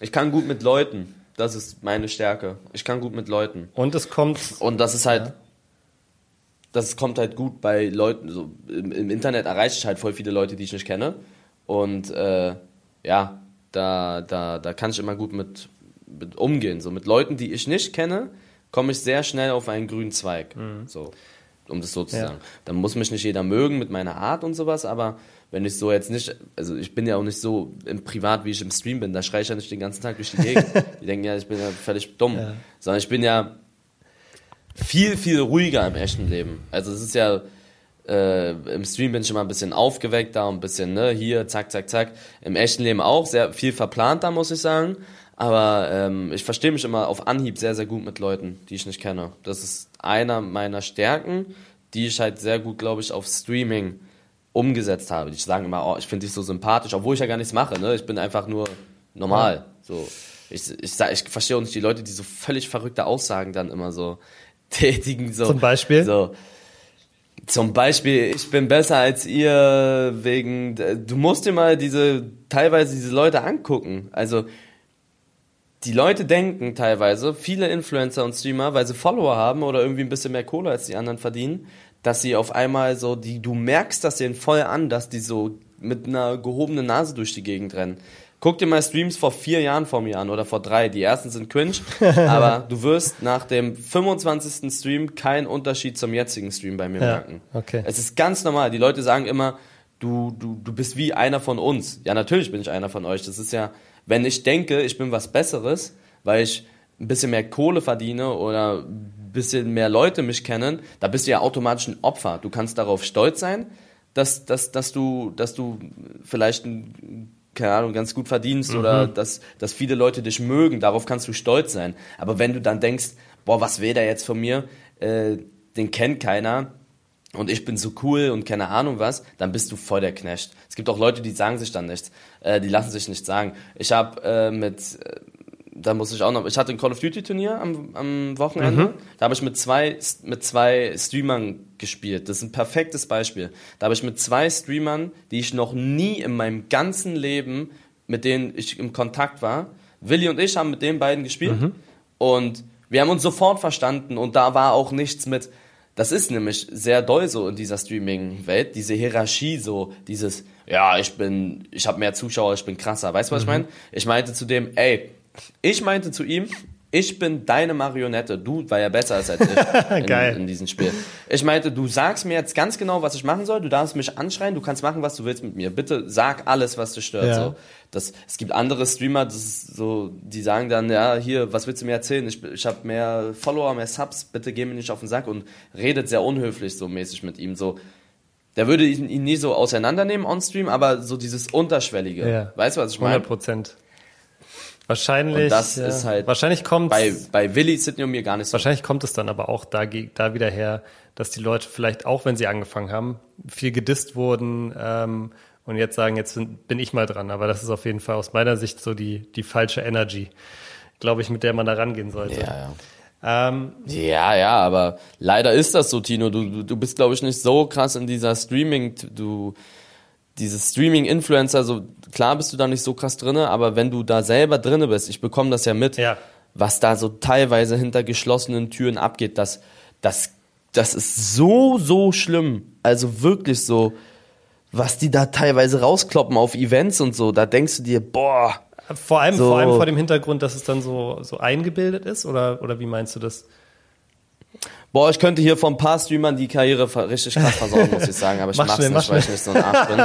ich kann gut mit Leuten, das ist meine Stärke. Ich kann gut mit Leuten. Und es kommt. Und das ist halt, das kommt halt gut bei Leuten, so im, im Internet erreiche ich halt voll viele Leute, die ich nicht kenne. Und äh, ja, da, da, da kann ich immer gut mit, mit umgehen. So mit Leuten, die ich nicht kenne, komme ich sehr schnell auf einen grünen Zweig. So, um das so zu Ja. sagen. Dann muss mich nicht jeder mögen mit meiner Art und sowas, aber wenn ich so jetzt nicht, also ich bin ja auch nicht so im Privat, wie ich im Stream bin, da schreie ich ja nicht den ganzen Tag durch die Gegend. die denken ja, ich bin ja völlig dumm. Sondern ich bin ja viel, viel ruhiger im echten Leben. Also es ist ja, äh, im Stream bin ich immer ein bisschen aufgeweckter und ein bisschen, ne, hier, zack, zack, zack. Im echten Leben auch sehr viel verplanter, muss ich sagen. Aber ähm, ich verstehe mich immer auf Anhieb sehr, sehr gut mit Leuten, die ich nicht kenne. Das ist einer meiner Stärken, die ich halt sehr gut, glaube ich, auf Streaming umgesetzt habe. Die sagen immer, oh, ich finde dich so sympathisch, obwohl ich ja gar nichts mache, ne? Ich bin einfach nur normal. So. Ich, ich, ich verstehe auch nicht die Leute, die so völlig verrückte Aussagen dann immer so tätigen. So, Zum Beispiel? So, zum Beispiel, ich bin besser als ihr wegen, du musst dir mal diese, teilweise diese Leute angucken. Also, die Leute denken teilweise, viele Influencer und Streamer, weil sie Follower haben oder irgendwie ein bisschen mehr Kohle als die anderen verdienen, dass sie auf einmal so, die, du merkst das denen voll an, dass die so mit einer gehobenen Nase durch die Gegend rennen. Guck dir mal Streams vor vier Jahren vor mir an oder vor drei. Die ersten sind cringe, aber du wirst nach dem 25. Stream keinen Unterschied zum jetzigen Stream bei mir Ja, merken. okay. Es ist ganz normal. Die Leute sagen immer, du, du, du bist wie einer von uns. Ja, natürlich bin ich einer von euch. Das ist ja, wenn ich denke, ich bin was Besseres, weil ich ein bisschen mehr Kohle verdiene oder ein bisschen mehr Leute mich kennen, da bist du ja automatisch ein Opfer. Du kannst darauf stolz sein, dass, dass, dass, du, dass du vielleicht ein keine Ahnung, ganz gut verdienst oder dass, dass viele Leute dich mögen, darauf kannst du stolz sein. Aber wenn du dann denkst, boah, was will der jetzt von mir, äh, den kennt keiner, und ich bin so cool und keine Ahnung was, dann bist du voll der Knecht. Es gibt auch Leute, die sagen sich dann nichts, äh, die lassen sich nichts sagen. Ich habe äh, mit, äh, da muss ich auch noch, ich hatte ein Call of Duty Turnier am, am Wochenende, da habe ich mit zwei, mit zwei Streamern gespielt. Das ist ein perfektes Beispiel. Da habe ich mit zwei Streamern, die ich noch nie in meinem ganzen Leben, mit denen ich im Kontakt war, Willi und ich haben mit den beiden gespielt und wir haben uns sofort verstanden und da war auch nichts mit, das ist nämlich sehr doll so in dieser Streaming-Welt, diese Hierarchie so, dieses, ja, ich bin, ich habe mehr Zuschauer, ich bin krasser. Weißt du, was ich meine? Ich meinte zu dem, ey, ich meinte zu ihm, ich bin deine Marionette. Du war ja besser als ich in, Geil. in diesem Spiel. Ich meinte, du sagst mir jetzt ganz genau, was ich machen soll. Du darfst mich anschreien, du kannst machen, was du willst mit mir. Bitte sag alles, was dich stört. Ja. So. Das, es gibt andere Streamer, das ist so, die sagen dann, ja, hier, was willst du mir erzählen? Ich, ich habe mehr Follower, mehr Subs, bitte geh mir nicht auf den Sack und redet sehr unhöflich so mäßig mit ihm. So, der würde ihn, ihn nie so auseinandernehmen on Stream, aber so dieses Unterschwellige. Ja. Weißt du, was ich meine? 100 Prozent. Wahrscheinlich. Und das ja. ist halt Wahrscheinlich kommt. Bei, bei Willi, Sidney und mir gar nicht so. Wahrscheinlich kommt es dann aber auch da, da wieder her, dass die Leute vielleicht auch, wenn sie angefangen haben, viel gedisst wurden ähm, und jetzt sagen, jetzt bin ich mal dran. Aber das ist auf jeden Fall aus meiner Sicht so die, die falsche Energy, glaube ich, mit der man da rangehen sollte. Ja, ja. Ähm, Ja, ja, aber leider ist das so, Tino. Du, du, du bist, glaube ich, nicht so krass in dieser Streaming, du, dieses Streaming-Influencer, so klar bist du da nicht so krass drinne, aber wenn du da selber drinne bist, ich bekomme das ja mit, Ja. was da so teilweise hinter geschlossenen Türen abgeht, das, das, das ist so, so schlimm. Also wirklich so, was die da teilweise rauskloppen auf Events und so, da denkst du dir, boah, vor allem, So. vor allem vor dem Hintergrund, dass es dann so, so eingebildet ist, oder, oder wie meinst du das? Boah, ich könnte hier von ein paar Streamern die Karriere richtig krass versauen, muss ich sagen, aber ich Mach mach's schnell, nicht, mach weil ich nicht so ein Arsch bin.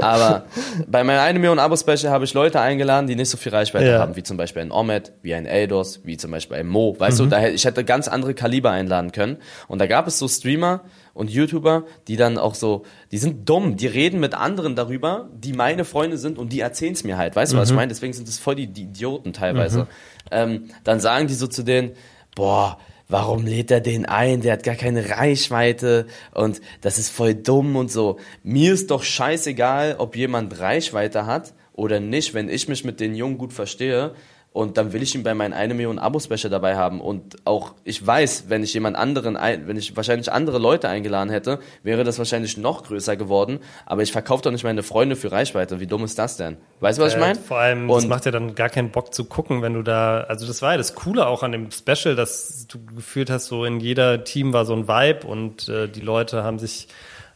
Aber bei meiner 1 Million Abo-Special habe ich Leute eingeladen, die nicht so viel Reichweite Ja. haben, wie zum Beispiel ein Omet, wie ein Eldos, wie zum Beispiel ein Mo. Weißt Mhm. du, da, hätte- ich hätte ganz andere Kaliber einladen können. Und da gab es so Streamer und YouTuber, die dann auch so, die sind dumm, die reden mit anderen darüber, die meine Freunde sind und die erzählen's mir halt. Weißt du, Mhm. was ich meine? Deswegen sind das voll die, die Idioten teilweise. Ähm, dann sagen die so zu denen, boah, warum lädt er den ein? Der hat gar keine Reichweite und das ist voll dumm und so. Mir ist doch scheißegal, ob jemand Reichweite hat oder nicht, wenn ich mich mit den Jungen gut verstehe. Und dann will ich ihn bei meinen 1 Million Abo-Special dabei haben. Und auch, ich weiß, wenn ich jemand anderen, ein, wenn ich wahrscheinlich andere Leute eingeladen hätte, wäre das wahrscheinlich noch größer geworden. Aber ich verkaufe doch nicht meine Freunde für Reichweite. Wie dumm ist das denn? Weißt du, was ich Äh, meine? Vor allem, das Und- macht ja dann gar keinen Bock zu gucken, wenn du da, also das war ja das Coole auch an dem Special, dass du gefühlt hast, so in jeder Team war so ein Vibe und äh, die Leute haben sich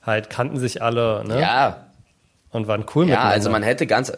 halt, kannten sich alle, ne? Ja, Und waren cool Ja, miteinander. also man hätte ganz,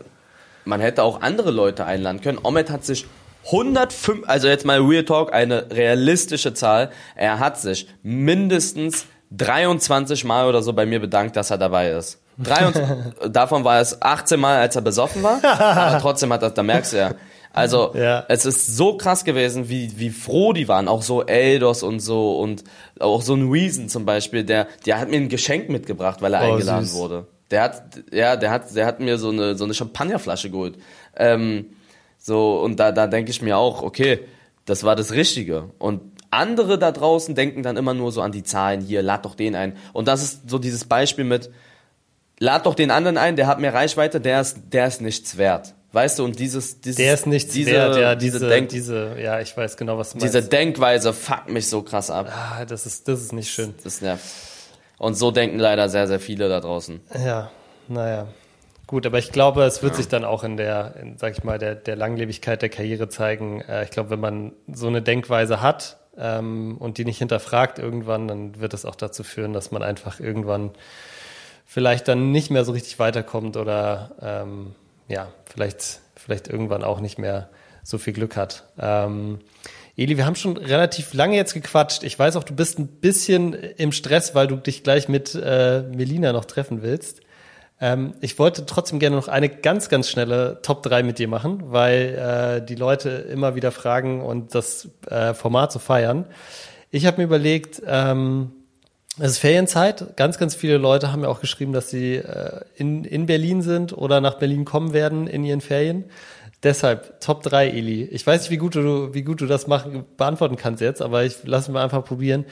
man hätte auch andere Leute einladen können. Omet hat sich 105, also jetzt mal Real Talk, eine realistische Zahl. Er hat sich mindestens 23 Mal oder so bei mir bedankt, dass er dabei ist. 23, davon war es 18 Mal, als er besoffen war, aber trotzdem hat das, da merkst du ja. Also, Ja. es ist so krass gewesen, wie, wie froh die waren, auch so Eldos und so und auch so ein Reason zum Beispiel, der, der hat mir ein Geschenk mitgebracht, weil er Oh, eingeladen süß. wurde. Der hat, ja, der hat, der hat mir so eine, so eine Champagnerflasche geholt. Ähm, so, und da, da denke ich mir auch, okay, das war das Richtige. Und andere da draußen denken dann immer nur so an die Zahlen, hier, lad doch den ein. Und das ist so dieses Beispiel mit, lad doch den anderen ein, der hat mehr Reichweite, der ist, der ist nichts wert. Weißt du, und dieses, dieses der ist nichts diese, wert, ja, diese, diese, Denk, diese, ja, ich weiß genau, was du diese meinst. Denkweise fuckt mich so krass ab. ah, das ist, das ist nicht schön. Das nervt. Und so denken leider sehr, sehr viele da draußen. Ja, naja. Gut, aber ich glaube, es wird sich dann auch in der, in, sag ich mal, der, der Langlebigkeit der Karriere zeigen. Äh, ich glaube, wenn man so eine Denkweise hat ähm, und die nicht hinterfragt irgendwann, dann wird es auch dazu führen, dass man einfach irgendwann vielleicht dann nicht mehr so richtig weiterkommt oder ähm, ja, vielleicht, vielleicht irgendwann auch nicht mehr so viel Glück hat. Ähm, Eli, wir haben schon relativ lange jetzt gequatscht. Ich weiß auch, du bist ein bisschen im Stress, weil du dich gleich mit äh, Melina noch treffen willst. Ähm, ich wollte trotzdem gerne noch eine ganz, ganz schnelle Top 3 mit dir machen, weil äh, die Leute immer wieder fragen und das äh, Format so feiern. Ich habe mir überlegt, ähm, es ist Ferienzeit. Ganz, ganz viele Leute haben ja auch geschrieben, dass sie äh, in, in Berlin sind oder nach Berlin kommen werden in ihren Ferien. Deshalb Top 3, Eli. Ich weiß nicht, wie gut du, wie gut du das machen, beantworten kannst jetzt, aber ich lass mal einfach probieren.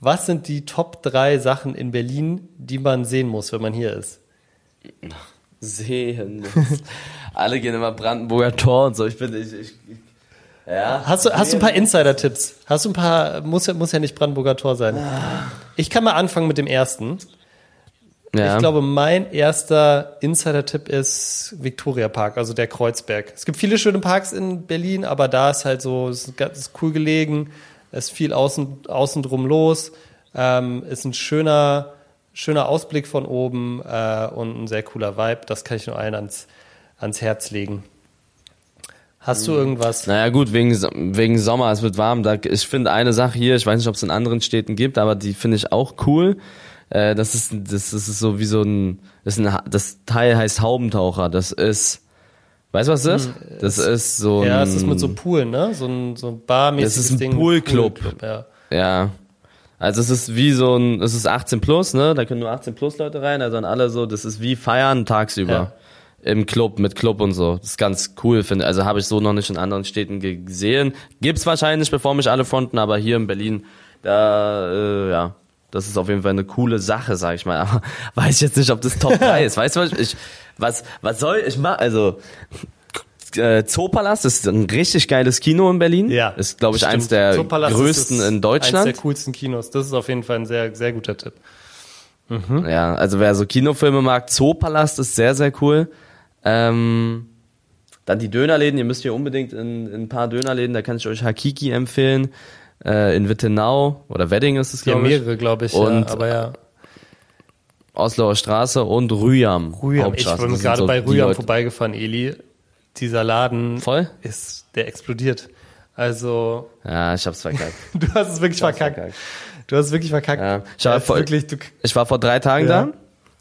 Was sind die Top 3 Sachen in Berlin, die man sehen muss, wenn man hier ist? Sehen muss. Alle gehen immer Brandenburger Tor und so. Ich bin, ich, ich, ich ja. Hast du, hast du ein paar Insider-Tipps? Hast du ein paar, muss ja, muss ja nicht Brandenburger Tor sein. Ich kann mal anfangen mit dem ersten. Ja. Ich glaube, mein erster Insider-Tipp ist Victoria Park, also der Kreuzberg. Es gibt viele schöne Parks in Berlin, aber da ist halt so, es ist ganz cool gelegen, es ist viel außen, außen drum los, ähm, ist ein schöner, schöner Ausblick von oben äh, und ein sehr cooler Vibe. Das kann ich nur allen ans, ans Herz legen. Hast du irgendwas? Naja gut, wegen, wegen Sommer, es wird warm. Da, ich finde eine Sache hier, ich weiß nicht, ob es in anderen Städten gibt, aber die finde ich auch cool. Äh, das, ist, das, ist so wie so ein, das, ist ein, das Teil heißt Haubentaucher. Das ist, weißt du was das ist? Das ist so ein, Hm, Ja, es ist mit so Poolen, ne? So ein, so ein barmäßiges Das ist ein. Poolclub, ja. Ja. Also es ist wie so ein, es ist 18 plus, ne? Da können nur 18 plus Leute rein, also an alle so, das ist wie feiern tagsüber. Ja. Im Club, mit Club und so. Das ist ganz cool, finde Also habe ich so noch nicht in anderen Städten gesehen. Gibt's wahrscheinlich, bevor mich alle fronten, aber hier in Berlin, da, äh, ja, das ist auf jeden Fall eine coole Sache, sag ich mal. Aber weiß ich jetzt nicht, ob das Top 3 ist. Weißt du, was ich, was, was soll ich machen? Also, äh, Zoopalast ist ein richtig geiles Kino in Berlin. Ja. Ist, glaube ich, stimmt. eins der Zoopalast größten in Deutschland. Eins der coolsten Kinos. Das ist auf jeden Fall ein sehr, sehr guter Tipp. Ja, also wer so Kinofilme mag, Zoopalast ist sehr, sehr cool. Ähm, dann die Dönerläden, ihr müsst hier unbedingt in, in ein paar Dönerläden, da kann ich euch Hakiki empfehlen. Äh, in Wittenau oder Wedding ist es, Ja, glaube ich. mehrere, glaube ich. Und- ja, aber ja. Oslauer Straße und Rüyam. Rüyam. Ich bin gerade so bei Leute- vorbeigefahren, Eli. Dieser Laden Voll? ist, der explodiert. Also, Ja, ich hab's verkackt. du hast es wirklich verkackt. verkackt. Du hast es wirklich verkackt. Ja. Ich Ja, war voll- wirklich, du, Ich war vor drei Tagen Ja. da.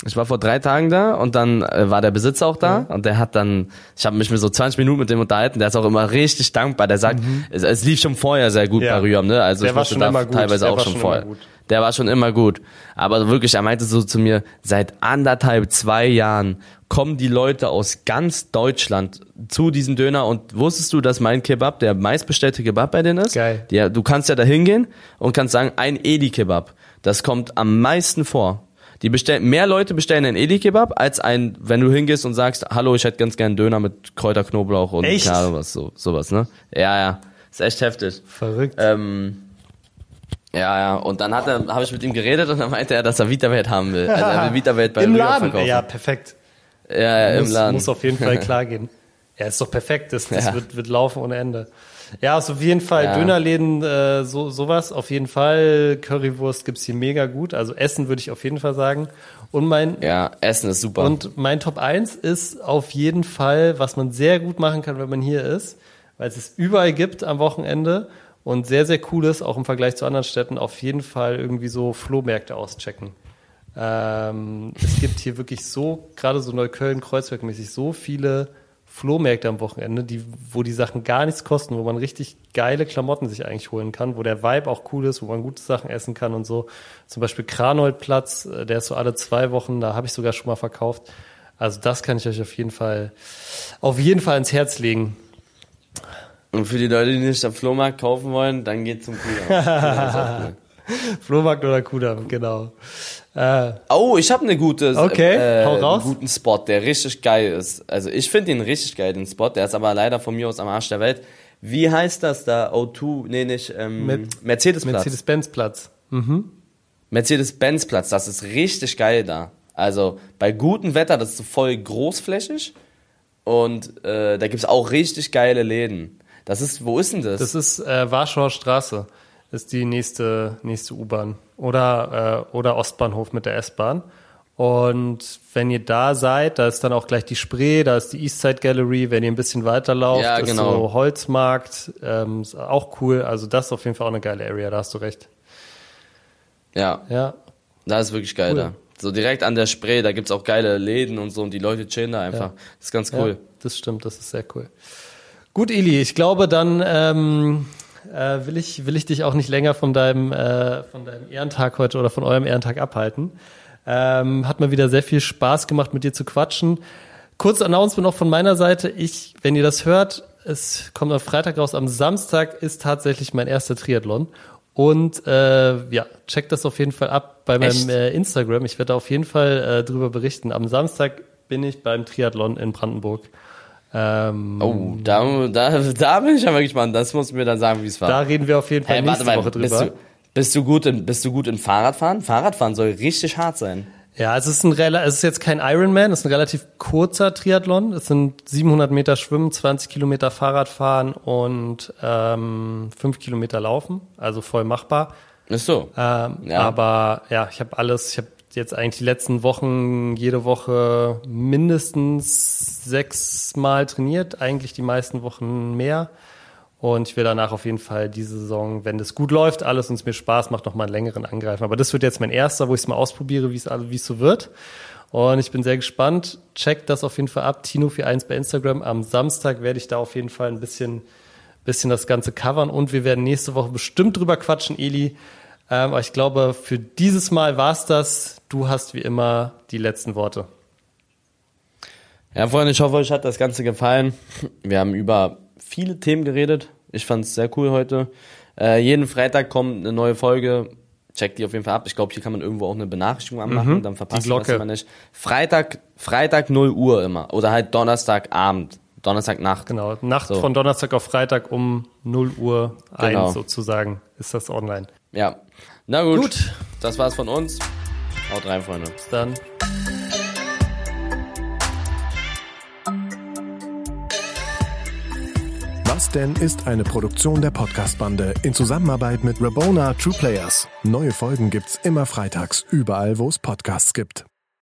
Ich war vor drei Tagen da und dann äh, war der Besitzer auch da und der hat dann, ich habe mich mit so 20 Minuten mit dem unterhalten, der ist auch immer richtig dankbar, der sagt, es, es lief schon vorher sehr gut Mhm. Ja. bei Rüham, ne? Also Der ich war schon da immer gut. teilweise Der auch war schon schon vorher. immer gut. Der war schon immer gut. Aber wirklich, er meinte so zu mir, seit anderthalb, zwei Jahren kommen die Leute aus ganz Deutschland zu diesem Döner und wusstest du, dass mein Kebab der meistbestellte Kebab bei denen ist? Geil. Ja, du kannst ja da hingehen und kannst sagen, ein Edi-Kebab. Das kommt am meisten vor. Die bestellen, mehr Leute bestellen ein Edi-Kebab als ein, wenn du hingehst und sagst, hallo, ich hätte ganz gern einen Döner mit Kräuter, Knoblauch und Echt? Ahnung was, so, sowas, ne? Ja, ja. Ist echt heftig. verrückt. Ähm, ja, ja. Und dann hat er, habe ich mit ihm geredet und dann meinte er, dass er Vitawelt haben will. Also er will Vitawelt bei Im Laden. verkaufen. Ja, perfekt. ja, ja, im muss, Laden. muss auf jeden Fall klar gehen. Ja, ist doch perfekt. Das, das Ja. wird, wird laufen ohne Ende. Ja, also auf jeden Fall Ja. Dönerläden, äh, so sowas. Auf jeden Fall Currywurst gibt's hier mega gut. Also Essen würde ich auf jeden Fall sagen. Und mein ja, Essen ist super. und mein Top 1 ist auf jeden Fall, was man sehr gut machen kann, wenn man hier ist, weil es es überall gibt am Wochenende und sehr, sehr cool ist, auch im Vergleich zu anderen Städten, auf jeden Fall irgendwie so Flohmärkte auschecken. Ähm, es gibt hier wirklich so, gerade so Neukölln, Kreuzberg-mäßig, so viele Flohmärkte am Wochenende, die, wo die Sachen gar nichts kosten, wo man richtig geile Klamotten sich eigentlich holen kann, wo der Vibe auch cool ist, wo man gute Sachen essen kann und so. Zum Beispiel Kranoldplatz, äh, der ist so alle zwei Wochen, da habe ich sogar schon mal verkauft. Also das kann ich euch auf jeden Fall, auf jeden Fall ins Herz legen. Und für die Leute, die nicht am Flohmarkt kaufen wollen, dann geht zum Kudamm. Cool. Flohmarkt oder Kudamm, genau. Äh, Oh, ich habe eine gute, Okay, äh, hau raus. einen guten Spot, der richtig geil ist. Also ich finde ihn richtig geil, den Spot. Der ist aber leider von mir aus am Arsch der Welt. Wie heißt das da? O2? Nee, nicht. Ähm, Mit- Mercedes-Platz. Mercedes-Benz-Platz. Mercedes-Benz-Platz. Das ist richtig geil da. Also bei gutem Wetter, das ist voll großflächig. Und äh, da gibt's auch richtig geile Läden. Das ist, wo ist denn das? Das ist äh, Warschauer Straße, ist die nächste, nächste U-Bahn. Oder, äh, oder Ostbahnhof mit der S-Bahn. Und wenn ihr da seid, da ist dann auch gleich die Spree, da ist die Eastside Gallery. Wenn ihr ein bisschen weiterlauft, Ja, ist genau. so Holzmarkt, ähm, ist auch cool. Also das ist auf jeden Fall auch eine geile Area, da hast du recht. ja, Ja, da ist wirklich geil Cool. da. So direkt an der Spree, da gibt's auch geile Läden und so und die Leute chillen da einfach. Das ist ganz cool. Ja, das stimmt, das ist sehr cool. Gut, Eli, ich glaube, dann ähm, äh, will, ich, will ich dich auch nicht länger von deinem, äh, von deinem Ehrentag heute oder von eurem Ehrentag abhalten. Ähm, hat mal wieder sehr viel Spaß gemacht, mit dir zu quatschen. Kurz Announcement noch von meiner Seite. Ich, wenn ihr das hört, es kommt am Freitag raus. Am Samstag ist tatsächlich mein erster Triathlon. Und äh, ja, checkt das auf jeden Fall ab bei Echt? meinem äh, Instagram. Ich werde da auf jeden Fall äh, drüber berichten. Am Samstag bin ich beim Triathlon in Brandenburg. Ähm, Oh, da, da, da bin ich aber gespannt. Das musst du mir dann sagen, wie es war. Da reden wir auf jeden Fall Hey, nächste mal, Woche bist drüber. du, bist du gut in, bist du gut in Fahrradfahren? Fahrradfahren soll richtig hart sein. Ja, es ist ein es ist jetzt kein Ironman, es ist ein relativ kurzer Triathlon. Es sind 700 Meter Schwimmen, 20 Kilometer Fahrradfahren und ähm, 5 Kilometer Laufen, also voll machbar. Ist so. Ähm, Ja. Aber ja, ich habe alles, ich habe jetzt eigentlich die letzten Wochen jede Woche mindestens sechsmal trainiert, eigentlich die meisten Wochen mehr. Und ich will danach auf jeden Fall diese Saison, wenn das gut läuft, alles und es mir Spaß macht, noch mal einen längeren angreifen. Aber das wird jetzt mein erster, wo ich es mal ausprobiere, wie es wie es so wird. Und ich bin sehr gespannt. Checkt das auf jeden Fall ab. Tino41 bei Instagram. Am Samstag werde ich da auf jeden Fall ein bisschen, bisschen das Ganze covern. Und wir werden nächste Woche bestimmt drüber quatschen, Eli. Ähm, aber ich glaube, für dieses Mal war's das. Du hast wie immer die letzten Worte. Ja, Freunde, ich hoffe, euch hat das Ganze gefallen. Wir haben über viele Themen geredet. Ich fand es sehr cool heute. Äh, jeden Freitag kommt eine neue Folge. Checkt die auf jeden Fall ab. Ich glaube, hier kann man irgendwo auch eine Benachrichtigung anmachen, dann verpasst man das immer nicht. Freitag, Freitag 0 Uhr immer. Oder halt Donnerstagabend. Donnerstagnacht. Genau, Nacht So. von Donnerstag auf Freitag um 0 Uhr Genau. 1 sozusagen ist das online. Ja. Na gut. Gut. Das war's von uns. Haut rein, Freunde. Bis dann. Was denn ist eine Produktion der Podcast-Bande in Zusammenarbeit mit Rabona True Players. Neue Folgen gibt's immer freitags, überall wo es Podcasts gibt.